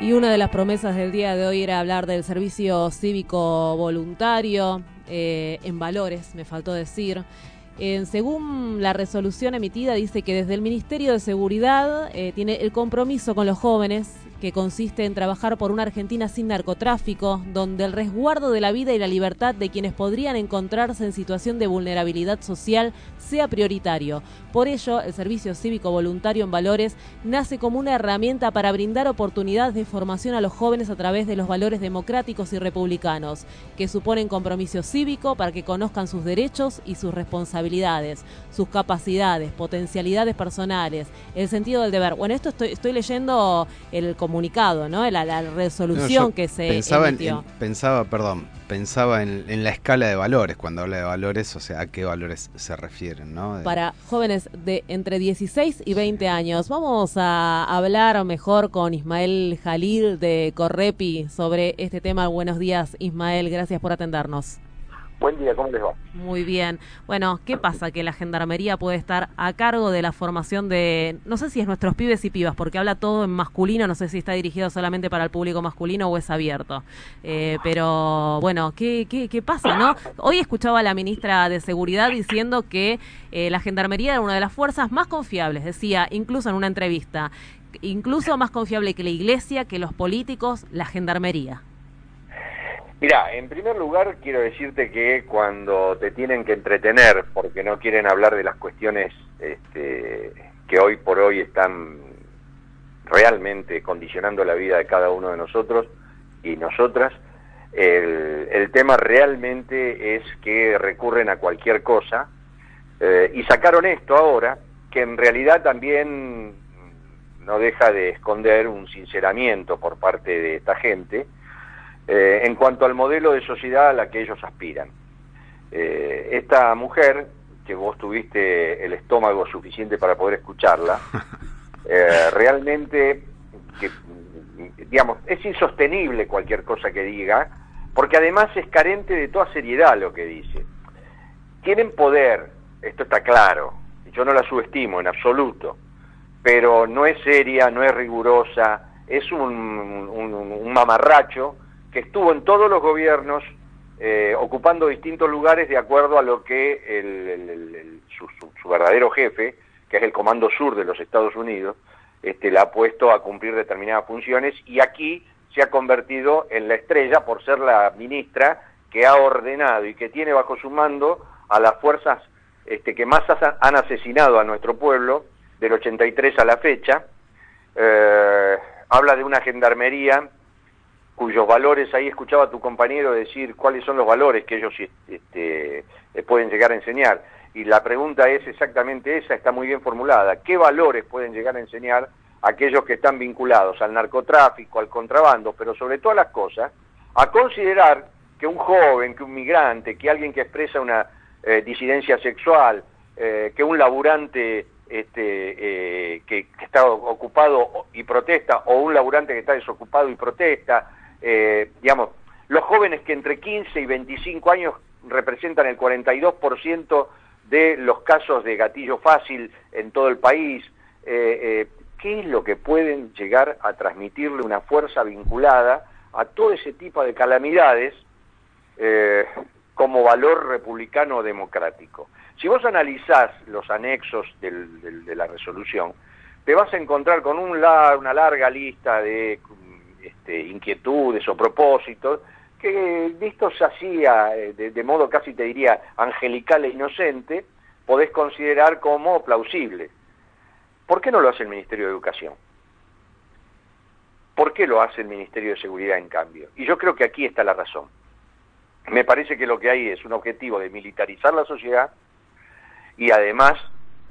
Y una de las promesas del día de hoy era hablar del servicio cívico voluntario eh, en valores, me faltó decir. Eh, según la resolución emitida, dice que desde el Ministerio de Seguridad eh, tiene el compromiso con los jóvenes, que consiste en trabajar por una Argentina sin narcotráfico, donde el resguardo de la vida y la libertad de quienes podrían encontrarse en situación de vulnerabilidad social sea prioritario. Por ello, el Servicio Cívico Voluntario en Valores nace como una herramienta para brindar oportunidades de formación a los jóvenes a través de los valores democráticos y republicanos, que suponen compromiso cívico para que conozcan sus derechos y sus responsabilidades, sus capacidades, potencialidades personales, el sentido del deber. Bueno, esto estoy, leyendo el comunicado, ¿no? La, la resolución No, que se pensaba, en- emitió. en- pensaba, perdón, pensaba en, en la escala de valores, cuando habla de valores, o sea, a qué valores se refieren, ¿no? De- para jóvenes de entre 16 y 20 años. Vamos a hablar mejor con Ismael Jalil de Correpi sobre este tema. Buenos días, Ismael. Gracias por atendernos. Buen día, ¿cómo les va? Muy bien. Bueno, ¿qué pasa? Que la gendarmería puede estar a cargo de la formación de, no sé si es nuestros pibes y pibas, porque habla todo en masculino, no sé si está dirigido solamente para el público masculino o es abierto. Eh, pero bueno, ¿qué, qué, qué pasa, no? Hoy escuchaba a la ministra de Seguridad diciendo que eh, la gendarmería era una de las fuerzas más confiables, decía, incluso en una entrevista, incluso más confiable que la iglesia, que los políticos, la gendarmería. Mira, en primer lugar quiero decirte que cuando te tienen que entretener porque no quieren hablar de las cuestiones este, que hoy por hoy están realmente condicionando la vida de cada uno de nosotros y nosotras, el, el tema realmente es que recurren a cualquier cosa eh, y sacaron esto ahora, que en realidad también no deja de esconder un sinceramiento por parte de esta gente, eh, en cuanto al modelo de sociedad a la que ellos aspiran. Eh, esta mujer, que vos tuviste el estómago suficiente para poder escucharla, [laughs] eh, realmente, que, digamos, es insostenible cualquier cosa que diga, porque además es carente de toda seriedad lo que dice. Tienen poder, esto está claro, yo no la subestimo en absoluto, pero no es seria, no es rigurosa, es un, un, un mamarracho que estuvo en todos los gobiernos eh, ocupando distintos lugares de acuerdo a lo que su, verdadero jefe, que es el Comando Sur de los Estados Unidos, este, la ha puesto a cumplir determinadas funciones y aquí se ha convertido en la estrella por ser la ministra que ha ordenado y que tiene bajo su mando a las fuerzas este, que más han asesinado a nuestro pueblo del 83 a la fecha. Eh, habla de una gendarmería cuyos valores, ahí escuchaba tu compañero decir cuáles son los valores que ellos este, pueden llegar a enseñar. Y la pregunta es exactamente esa, está muy bien formulada. ¿Qué valores pueden llegar a enseñar aquellos que están vinculados al narcotráfico, al contrabando, pero sobre todas las cosas, a considerar que un joven, que un migrante, que alguien que expresa una eh, disidencia sexual, eh, que un laburante este, eh, que, está ocupado y protesta, o un laburante que está desocupado y protesta, eh, digamos, los jóvenes que entre 15 y 25 años representan el 42% de los casos de gatillo fácil en todo el país, eh, eh, ¿qué es lo que pueden llegar a transmitirle una fuerza vinculada a todo ese tipo de calamidades como valor republicano democrático? Si vos analizás los anexos del, de la resolución, te vas a encontrar con una larga lista de este, inquietudes o propósitos, que vistos así de, de, modo casi te diría angelical e inocente, podés considerar como plausible. ¿Por qué no lo hace el Ministerio de Educación? ¿Por qué lo hace el Ministerio de Seguridad en cambio? Y yo creo que aquí está la razón. Me parece que lo que hay es un objetivo de militarizar la sociedad y además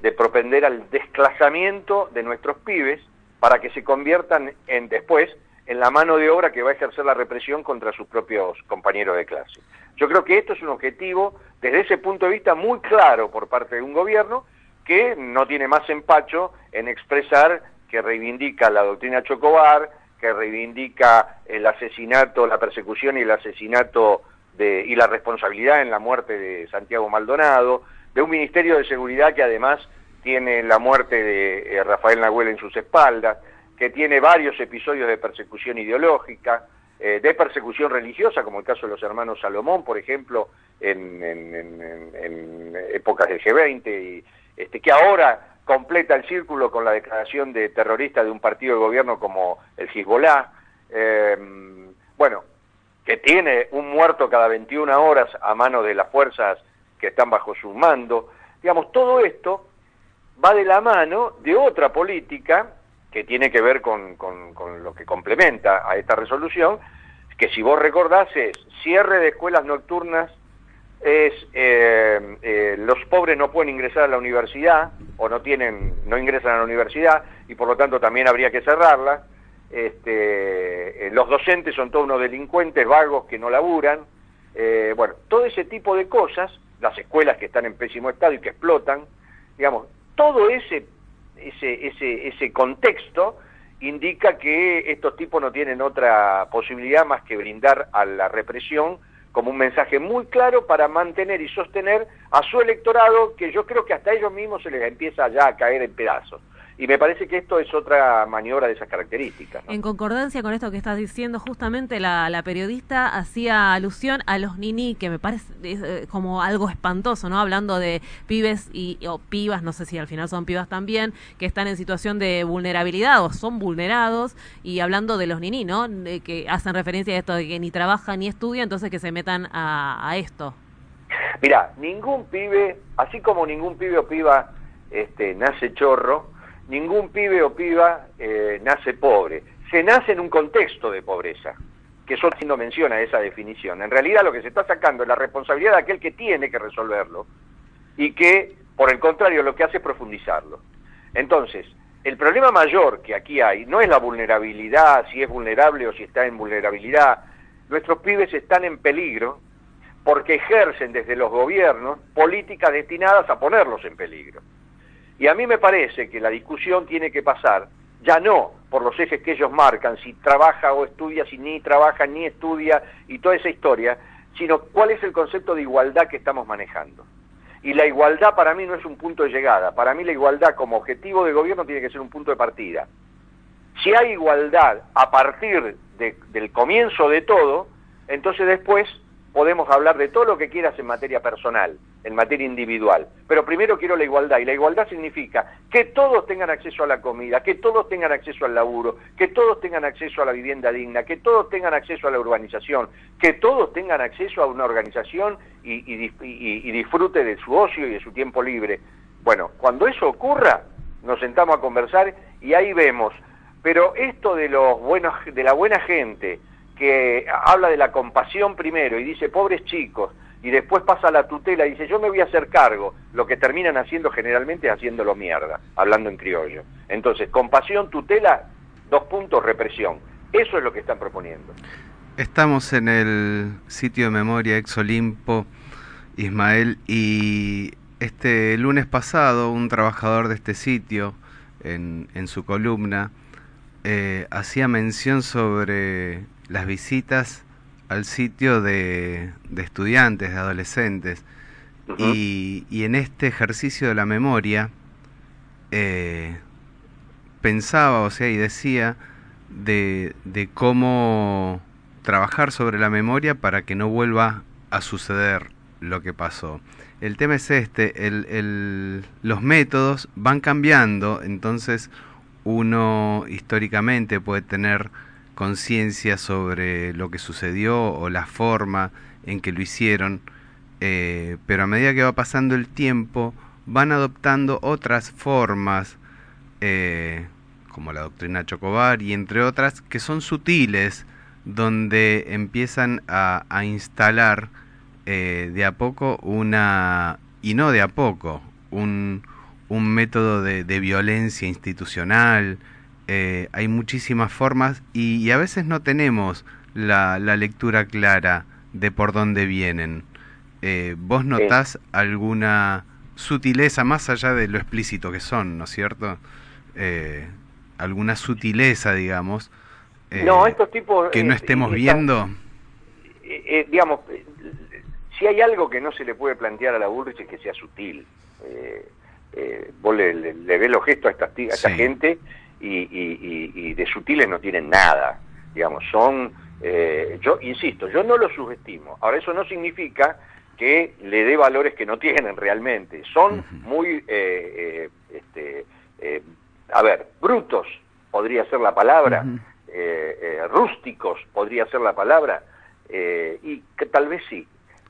de propender al desclasamiento de nuestros pibes para que se conviertan en después en la mano de obra que va a ejercer la represión contra sus propios compañeros de clase. Yo creo que esto es un objetivo, desde ese punto de vista, muy claro por parte de un gobierno que no tiene más empacho en expresar que reivindica la doctrina Chocobar, que reivindica el asesinato, la persecución y el asesinato de, y la responsabilidad en la muerte de Santiago Maldonado, de un Ministerio de Seguridad que además tiene la muerte de eh, Rafael Nahuel en sus espaldas, que tiene varios episodios de persecución ideológica, eh, de persecución religiosa, como el caso de los hermanos Salomón, por ejemplo, en, en, épocas del G20, y, este, que ahora completa el círculo con la declaración de terrorista de un partido de gobierno como el Hezbollah, eh, bueno, que tiene un muerto cada 21 horas a mano de las fuerzas que están bajo su mando, digamos, todo esto va de la mano de otra política que tiene que ver con, con, lo que complementa a esta resolución, que si vos recordás es cierre de escuelas nocturnas, es eh, eh, los pobres no pueden ingresar a la universidad o no tienen, no ingresan a la universidad y por lo tanto también habría que cerrarla. Este, eh, los docentes son todos unos delincuentes vagos que no laburan. Eh, bueno, todo ese tipo de cosas, las escuelas que están en pésimo estado y que explotan, digamos, todo ese ese, ese, ese contexto indica que estos tipos no tienen otra posibilidad más que brindar a la represión como un mensaje muy claro para mantener y sostener a su electorado, que yo creo que hasta ellos mismos se les empieza ya a caer en pedazos. Y me parece que esto es otra maniobra de esas características. ¿no? En concordancia con esto que estás diciendo, justamente la, la periodista hacía alusión a los nini, que me parece eh, como algo espantoso, ¿no? Hablando de pibes y o pibas, no sé si al final son pibas también, que están en situación de vulnerabilidad o son vulnerados, y hablando de los nini, ¿no? De que hacen referencia a esto de que ni trabajan ni estudian, entonces que se metan a, a esto. Mira, ningún pibe, así como ningún pibe o piba este, nace chorro, ningún pibe o piba eh, nace pobre. Se nace en un contexto de pobreza, que solo haciendo mención a esa definición. En realidad lo que se está sacando es la responsabilidad de aquel que tiene que resolverlo y que, por el contrario, lo que hace es profundizarlo. Entonces, el problema mayor que aquí hay no es la vulnerabilidad, si es vulnerable o si está en vulnerabilidad. Nuestros pibes están en peligro porque ejercen desde los gobiernos políticas destinadas a ponerlos en peligro. Y a mí me parece que la discusión tiene que pasar ya no por los ejes que ellos marcan, si trabaja o estudia, si ni trabaja ni estudia y toda esa historia, sino cuál es el concepto de igualdad que estamos manejando. Y la igualdad para mí no es un punto de llegada, para mí la igualdad como objetivo de gobierno tiene que ser un punto de partida. Si hay igualdad a partir de- del comienzo de todo, entonces después podemos hablar de todo lo que quieras en materia personal, en materia individual. Pero primero quiero la igualdad, y la igualdad significa que todos tengan acceso a la comida, que todos tengan acceso al laburo, que todos tengan acceso a la vivienda digna, que todos tengan acceso a la urbanización, que todos tengan acceso a una organización y, y dis- y- y disfrute de su ocio y de su tiempo libre. Bueno, cuando eso ocurra, nos sentamos a conversar y ahí vemos. Pero esto de los buenos, de la buena gente, que habla de la compasión primero y dice pobres chicos, y después pasa la tutela y dice yo me voy a hacer cargo, lo que terminan haciendo generalmente es haciéndolo mierda, hablando en criollo. Entonces, compasión, tutela, dos puntos, represión. Eso es lo que están proponiendo. Estamos en el sitio de memoria Ex Olimpo, Ismael, y este lunes pasado un trabajador de este sitio, en, en su columna, eh, hacía mención sobre las visitas al sitio de, de estudiantes, de adolescentes, y, y en este ejercicio de la memoria eh, pensaba, o sea, y decía de, de cómo trabajar sobre la memoria para que no vuelva a suceder lo que pasó. El tema es este, el, el- los métodos van cambiando, entonces uno históricamente puede tener conciencia sobre lo que sucedió o la forma en que lo hicieron, eh, pero a medida que va pasando el tiempo van adoptando otras formas, eh, como la doctrina Chocobar y entre otras, que son sutiles, donde empiezan a, instalar eh, de a poco una, y no de a poco, un, método de violencia institucional. Eh, hay muchísimas formas y, y a veces no tenemos la, la lectura clara de por dónde vienen. Eh, ¿Vos notás alguna sutileza más allá de lo explícito que son, ¿no es cierto? Eh, alguna sutileza, digamos, eh, no, estos tipos... que no eh, estemos viendo. digamos, si hay algo que no se le puede plantear a la Bullrich es que sea sutil. Eh, eh, vos le, le- le ves los gestos a esta, a esta Sí. gente y, y- y- de sutiles no tienen nada. Digamos, son... eh, yo insisto, yo no los subestimo. Ahora, eso no significa que le dé valores que no tienen realmente. Son muy... eh, eh, este, eh, a ver, brutos podría ser la palabra, eh, rústicos podría ser la palabra, y que tal vez sí.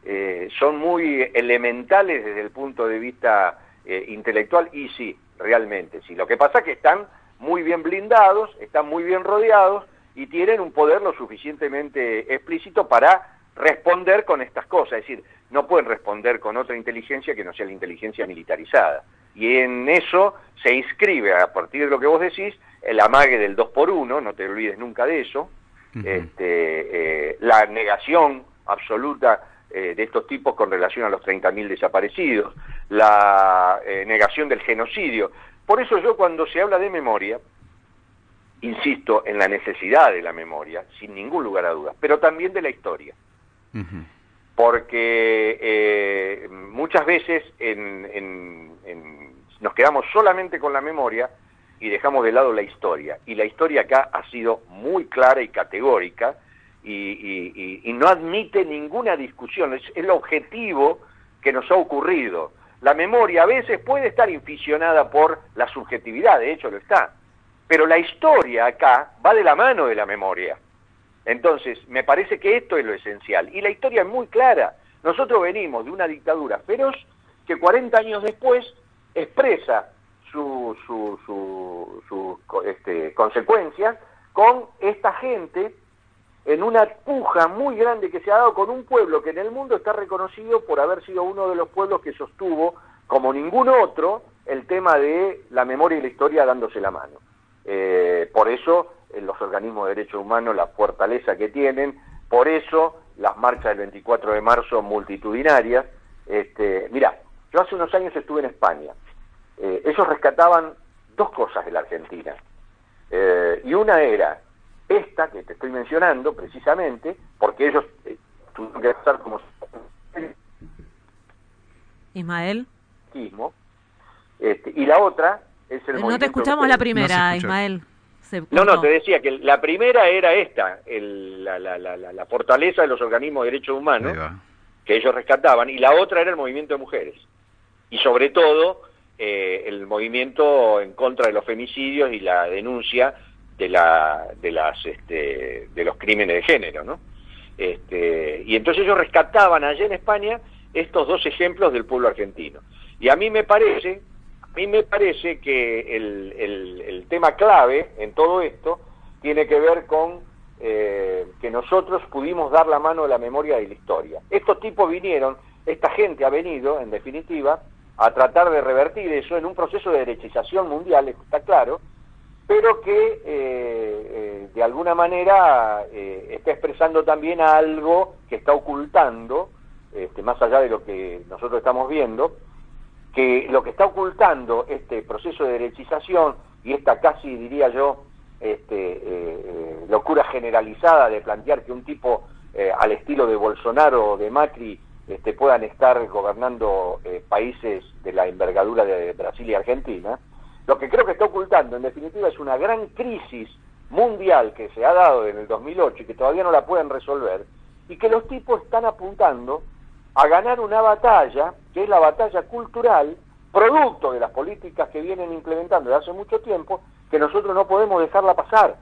Eh, son muy elementales desde el punto de vista eh, intelectual y sí, realmente sí. Lo que pasa es que están muy bien blindados, están muy bien rodeados y tienen un poder lo suficientemente explícito para responder con estas cosas. Es decir, no pueden responder con otra inteligencia que no sea la inteligencia militarizada. Y en eso se inscribe, a partir de lo que vos decís, el amague del 2 por 1 no te olvides nunca de eso, este, eh, la negación absoluta eh, de estos tipos con relación a los 30.000 desaparecidos, la eh, negación del genocidio. Por eso yo cuando se habla de memoria, insisto en la necesidad de la memoria, sin ningún lugar a dudas, pero también de la historia. porque eh, muchas veces en- en- en- nos quedamos solamente con la memoria y dejamos de lado la historia. Y la historia acá ha sido muy clara y categórica y, y- y- y no admite ninguna discusión. Es el objetivo que nos ha ocurrido. La memoria a veces puede estar inficionada por la subjetividad, de hecho lo está. Pero la historia acá va de la mano de la memoria. Entonces, me parece que esto es lo esencial. Y la historia es muy clara. Nosotros venimos de una dictadura feroz que 40 años después expresa sus su, su, su, este, consecuencias con esta gente en una puja muy grande que se ha dado con un pueblo que en el mundo está reconocido por haber sido uno de los pueblos que sostuvo, como ningún otro, el tema de la memoria y la historia dándose la mano. Eh, por eso eh, los organismos de derechos humanos, la fortaleza que tienen, por eso las marchas del 24 de marzo multitudinarias. Este, mira, yo hace unos años estuve en España. Eh, ellos rescataban dos cosas de la Argentina. Eh, y una era esta que te estoy mencionando precisamente, porque ellos eh, tuvieron que pasar como Ismael. este, y la otra es el No te escuchamos la primera. Ismael. No, no, te decía que la primera era esta, el- la, la- la- la- la fortaleza de los organismos de derechos humanos que ellos rescataban, y la otra era el movimiento de mujeres. Y sobre todo, eh, el movimiento en contra de los femicidios y la denuncia de, la, de, las, este, de los crímenes de género, ¿no? Este, y entonces ellos rescataban allá en España estos dos ejemplos del pueblo argentino. Y a mí me parece, a mí me parece que el, el- tema clave en todo esto tiene que ver con eh, que nosotros pudimos dar la mano a la memoria y la historia. Estos tipos vinieron, esta gente ha venido, en definitiva, a tratar de revertir eso en un proceso de derechización mundial, está claro, pero que eh, eh, de alguna manera eh, está expresando también algo que está ocultando, este, más allá de lo que nosotros estamos viendo, que lo que está ocultando este proceso de derechización y esta casi, diría yo, este, locura generalizada de plantear que un tipo al estilo de Bolsonaro o de Macri este, puedan estar gobernando países de la envergadura de Brasil y Argentina, lo que creo que está ocultando, en definitiva, es una gran crisis mundial que se ha dado en el 2008 y que todavía no la pueden resolver, y que los tipos están apuntando a ganar una batalla, que es la batalla cultural, producto de las políticas que vienen implementando desde hace mucho tiempo, que nosotros no podemos dejarla pasar.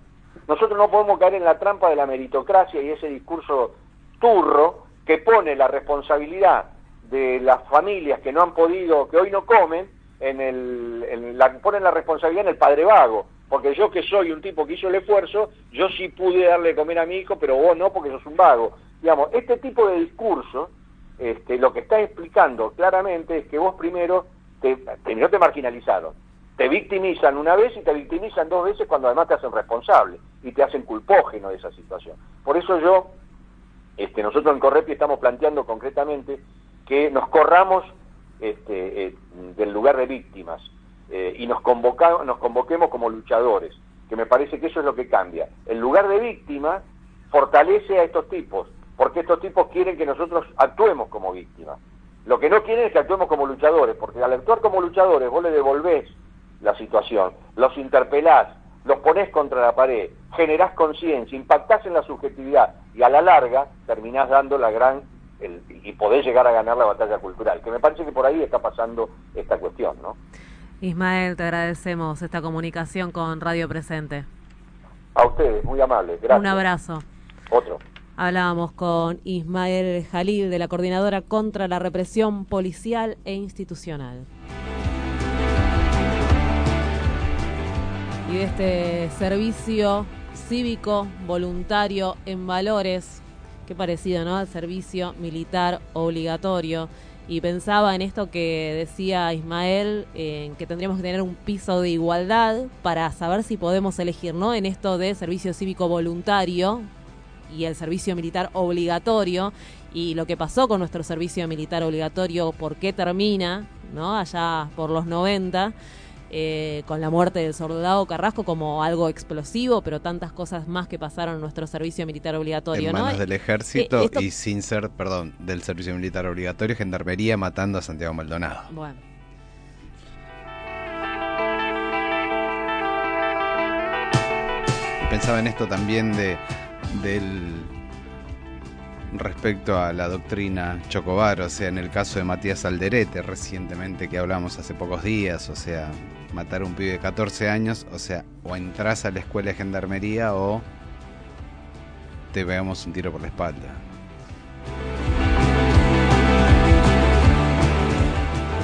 Nosotros no podemos caer en la trampa de la meritocracia y ese discurso turro que pone la responsabilidad de las familias que no han podido, que hoy no comen, en el, la, ponen la responsabilidad en el padre vago. Porque yo que soy un tipo que hizo el esfuerzo, yo sí pude darle de comer a mi hijo, pero vos no porque sos un vago. Digamos, este tipo de discurso, este, lo que está explicando claramente es que vos primero te, te- no te marginalizaron, te victimizan una vez y te victimizan dos veces cuando además te hacen responsable y te hacen culpógeno de esa situación. Por eso yo, este, nosotros en Correpi estamos planteando concretamente que nos corramos este, eh, del lugar de víctimas eh, y nos, convoca- nos convoquemos como luchadores, que me parece que eso es lo que cambia. El lugar de víctima fortalece a estos tipos, porque estos tipos quieren que nosotros actuemos como víctimas. Lo que no quieren es que actuemos como luchadores, porque al actuar como luchadores vos le devolvés la situación, los interpelás, los ponés contra la pared, generás conciencia, impactás en la subjetividad y a la larga terminás dando la gran el- y podés llegar a ganar la batalla cultural, que me parece que por ahí está pasando esta cuestión, ¿no? Ismael, te agradecemos esta comunicación con Radio Presente. A ustedes, muy amables, gracias. Un abrazo. Otro. Hablábamos con Ismael Jalil de la Coordinadora contra la Represión Policial e Institucional. Y de este servicio cívico voluntario en valores, qué parecido, ¿no? Al servicio militar obligatorio. Y pensaba en esto que decía Ismael, en que tendríamos que tener un piso de igualdad para saber si podemos elegir, ¿no? En esto de servicio cívico voluntario, y el servicio militar obligatorio y lo que pasó con nuestro servicio militar obligatorio, por qué termina, ¿no? Allá por los 90. Eh, con la muerte del soldado Carrasco como algo explosivo, pero tantas cosas más que pasaron en nuestro servicio militar obligatorio, en ¿no? manos del ejército Eh, esto- y sin ser, perdón, del servicio militar obligatorio, gendarmería matando a Santiago Maldonado. Bueno. Pensaba en esto también de del respecto a la doctrina Chocobar, o sea, en el caso de Matías Alderete recientemente que hablamos hace pocos días, o sea, matar a un pibe de 14 años, o sea, o entras a la escuela de gendarmería o te pegamos un tiro por la espalda.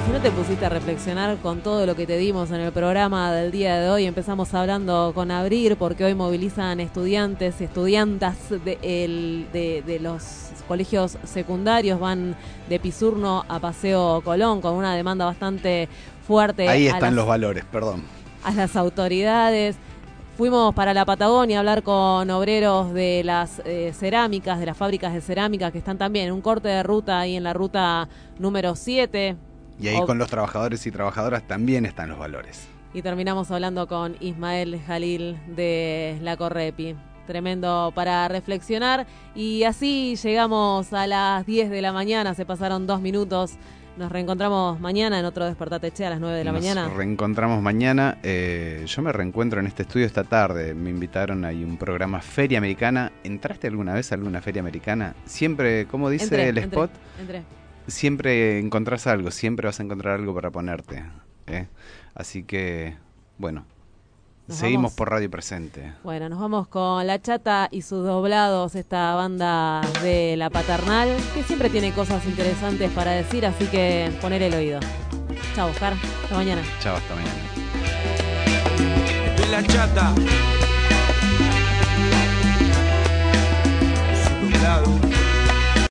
Si no te pusiste a reflexionar con todo lo que te dimos en el programa del día de hoy, empezamos hablando con Abrir, porque hoy movilizan estudiantes y estudiantas de, de los colegios secundarios, van de Pisurno a Paseo Colón con una demanda bastante fuerte. Ahí están las- los valores, perdón. a las autoridades. Fuimos para la Patagonia a hablar con obreros de las eh, cerámicas, de las fábricas de cerámica que están también en un corte de ruta ahí en la ruta número 7. Y ahí con los trabajadores y trabajadoras también están los valores. Y terminamos hablando con Ismael Jalil de la Correpi. Tremendo para reflexionar. Y así llegamos a las 10 de la mañana, se pasaron dos minutos. Nos reencontramos mañana en otro Despertate Che a las 9 de la Nos mañana. reencontramos mañana. Eh, yo me reencuentro en este estudio esta tarde. Me invitaron a un programa Feria Americana. ¿Entraste alguna vez a alguna feria americana? Siempre, como dice Entré, el entré, spot, entré. siempre encontrás algo, siempre vas a encontrar algo para ponerte. ¿eh? Así que, bueno, Seguimos por Radio Presente. Bueno, nos vamos con La Chata y sus doblados, esta banda de La Paternal, que siempre tiene cosas interesantes para decir, así que poner el oído. Chao, Oscar. Hasta mañana. Chao, hasta mañana. La Chata. Su.